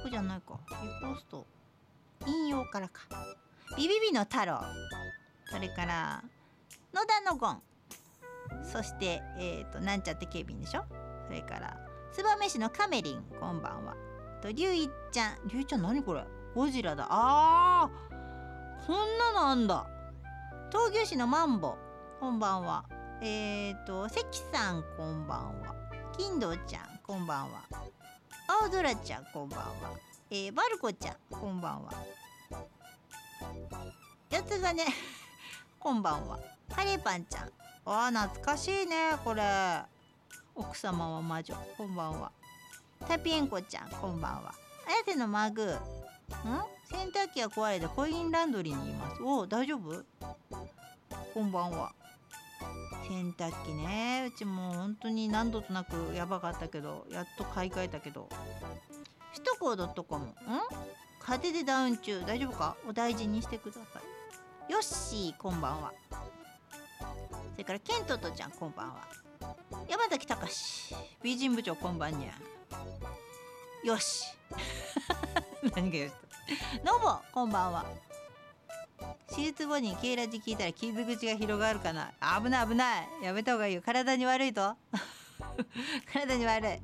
れじゃないか。リポスト引用からか。ビビビの太郎。それから野田のゴン。そしてえっ、ー、となんちゃって警備員でしょ。それから燕市のカメリン。こんばんは。とりゅういちゃん。りゅういちゃん何これ。ゴジラだ。あー。こんなのあんだ。闘牛士のマンボ。こんばんは。えっ、ー、と関さんこんばんは。金堂ちゃんこんばんは。青空ちゃんこんばんは。えー、バルコちゃんこんばんは。やつがね。こんばんは。カレーパンちゃん。あー懐かしいねこれ。奥様は魔女。こんばんは。タピエンコちゃんこんばんは。綾瀬のマグ。ん？洗濯機が壊れてコインランドリーにいます。おお大丈夫？こんばんは。洗濯機ね。うちも本当に何度となくやばかったけどやっと買い替えたけど。首都高 .com ん？風でダウン中。大丈夫か？お大事にしてください。よっしーこんばんは。それからケントとちゃんこんばんは。山崎隆。美人部長こんばんにゃよし 何がよしノボこんばんは。手術後にケイラジ聞いたら傷口が広がるかな？危ない危ない。やめた方がいいよ。体に悪いと？体に悪い。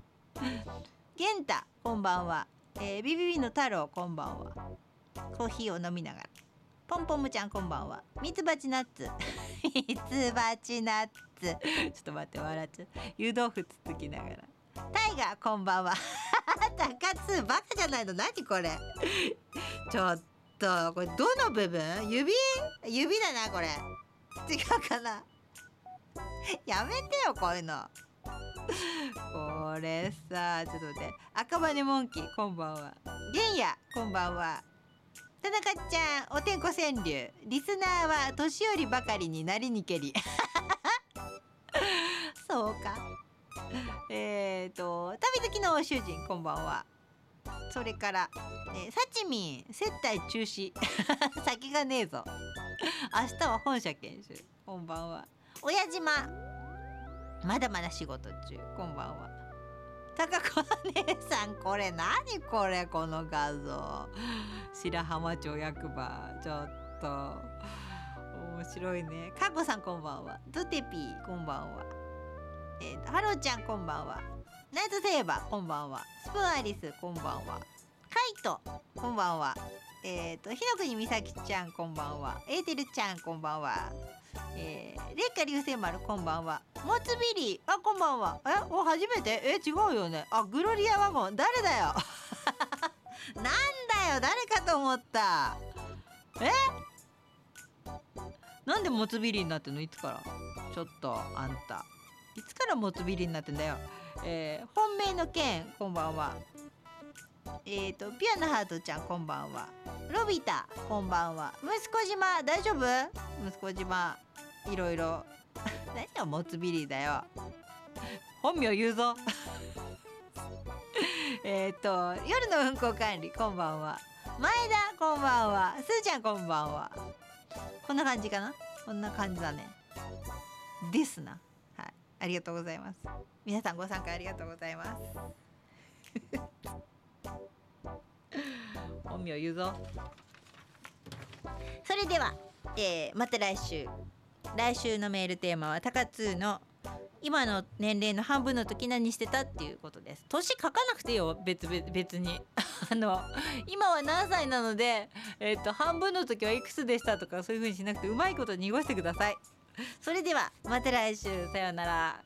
玄太こんばんは、えー、ビビビの太郎こんばんは。コーヒーを飲みながら。ポンポムちゃんこんばんは。ミツバチナッツ。ミツバチナッツ。ちょっと待って笑っちゃう。湯豆腐つつきながら。タイガーこんばんは。高津バカじゃないの？何これ？ちょっと。とこれどの部分？指？指だなこれ。違うかな？やめてよこういうの。これさちょっと待って。赤羽モンキーこんばんは。玄也こんばんは。田中ちゃんおてんこ川柳。リスナーは年寄りばかりになりにけり。そうか。えっ、ー、と旅好きの主人こんばんは。それから、えー、サチミン接待中止。先がねえぞ。明日は本社研修。こんばんは。親島ま。だまだ仕事中。こんばんは。高子姉さんこれ何これこの画像。白浜町役場。ちょっと。面白いね。かこさんこんばんは。ドテピーこんばんは。えーと、ハローちゃんこんばんは。ナイトセーバーこんばんは。スプーンアリスこんばんは。カイトこんばんは。えっ、ー、と日の国美咲ちゃんこんばんは。エーテルちゃんこんばんは。えー、烈火流星丸こんばんは。モツビリーあこんばんは。えお初めて？え違うよね。あグロリアワゴン。誰だよ。なんだよ。誰かと思った。え？なんでモツビリになってんの？いつから？ちょっとあんた。いつからモツビリになってんだよ。えー、本命の剣こんばんは。えっ、とピアノハートちゃんこんばんは。ロビタこんばんは。息子島大丈夫？息子島いろいろ。何がモツビリーだよ。本名言うぞ。えっと夜の運行管理こんばんは。前田こんばんは。すーちゃんこんばんは。こんな感じかな？こんな感じだね。ですな。はい。ありがとうございます。皆さんご参加ありがとうございます。本名言うぞ。それでは、えー、また来週。来週のメールテーマは高津の今の年齢の半分の時何してたっていうことです。年書かなくてよ別々別に。あの今は何歳なのでえっ、と半分の時はいくつでしたとかそういう風にしなくてうまいこと濁してください。それではまた来週。さようなら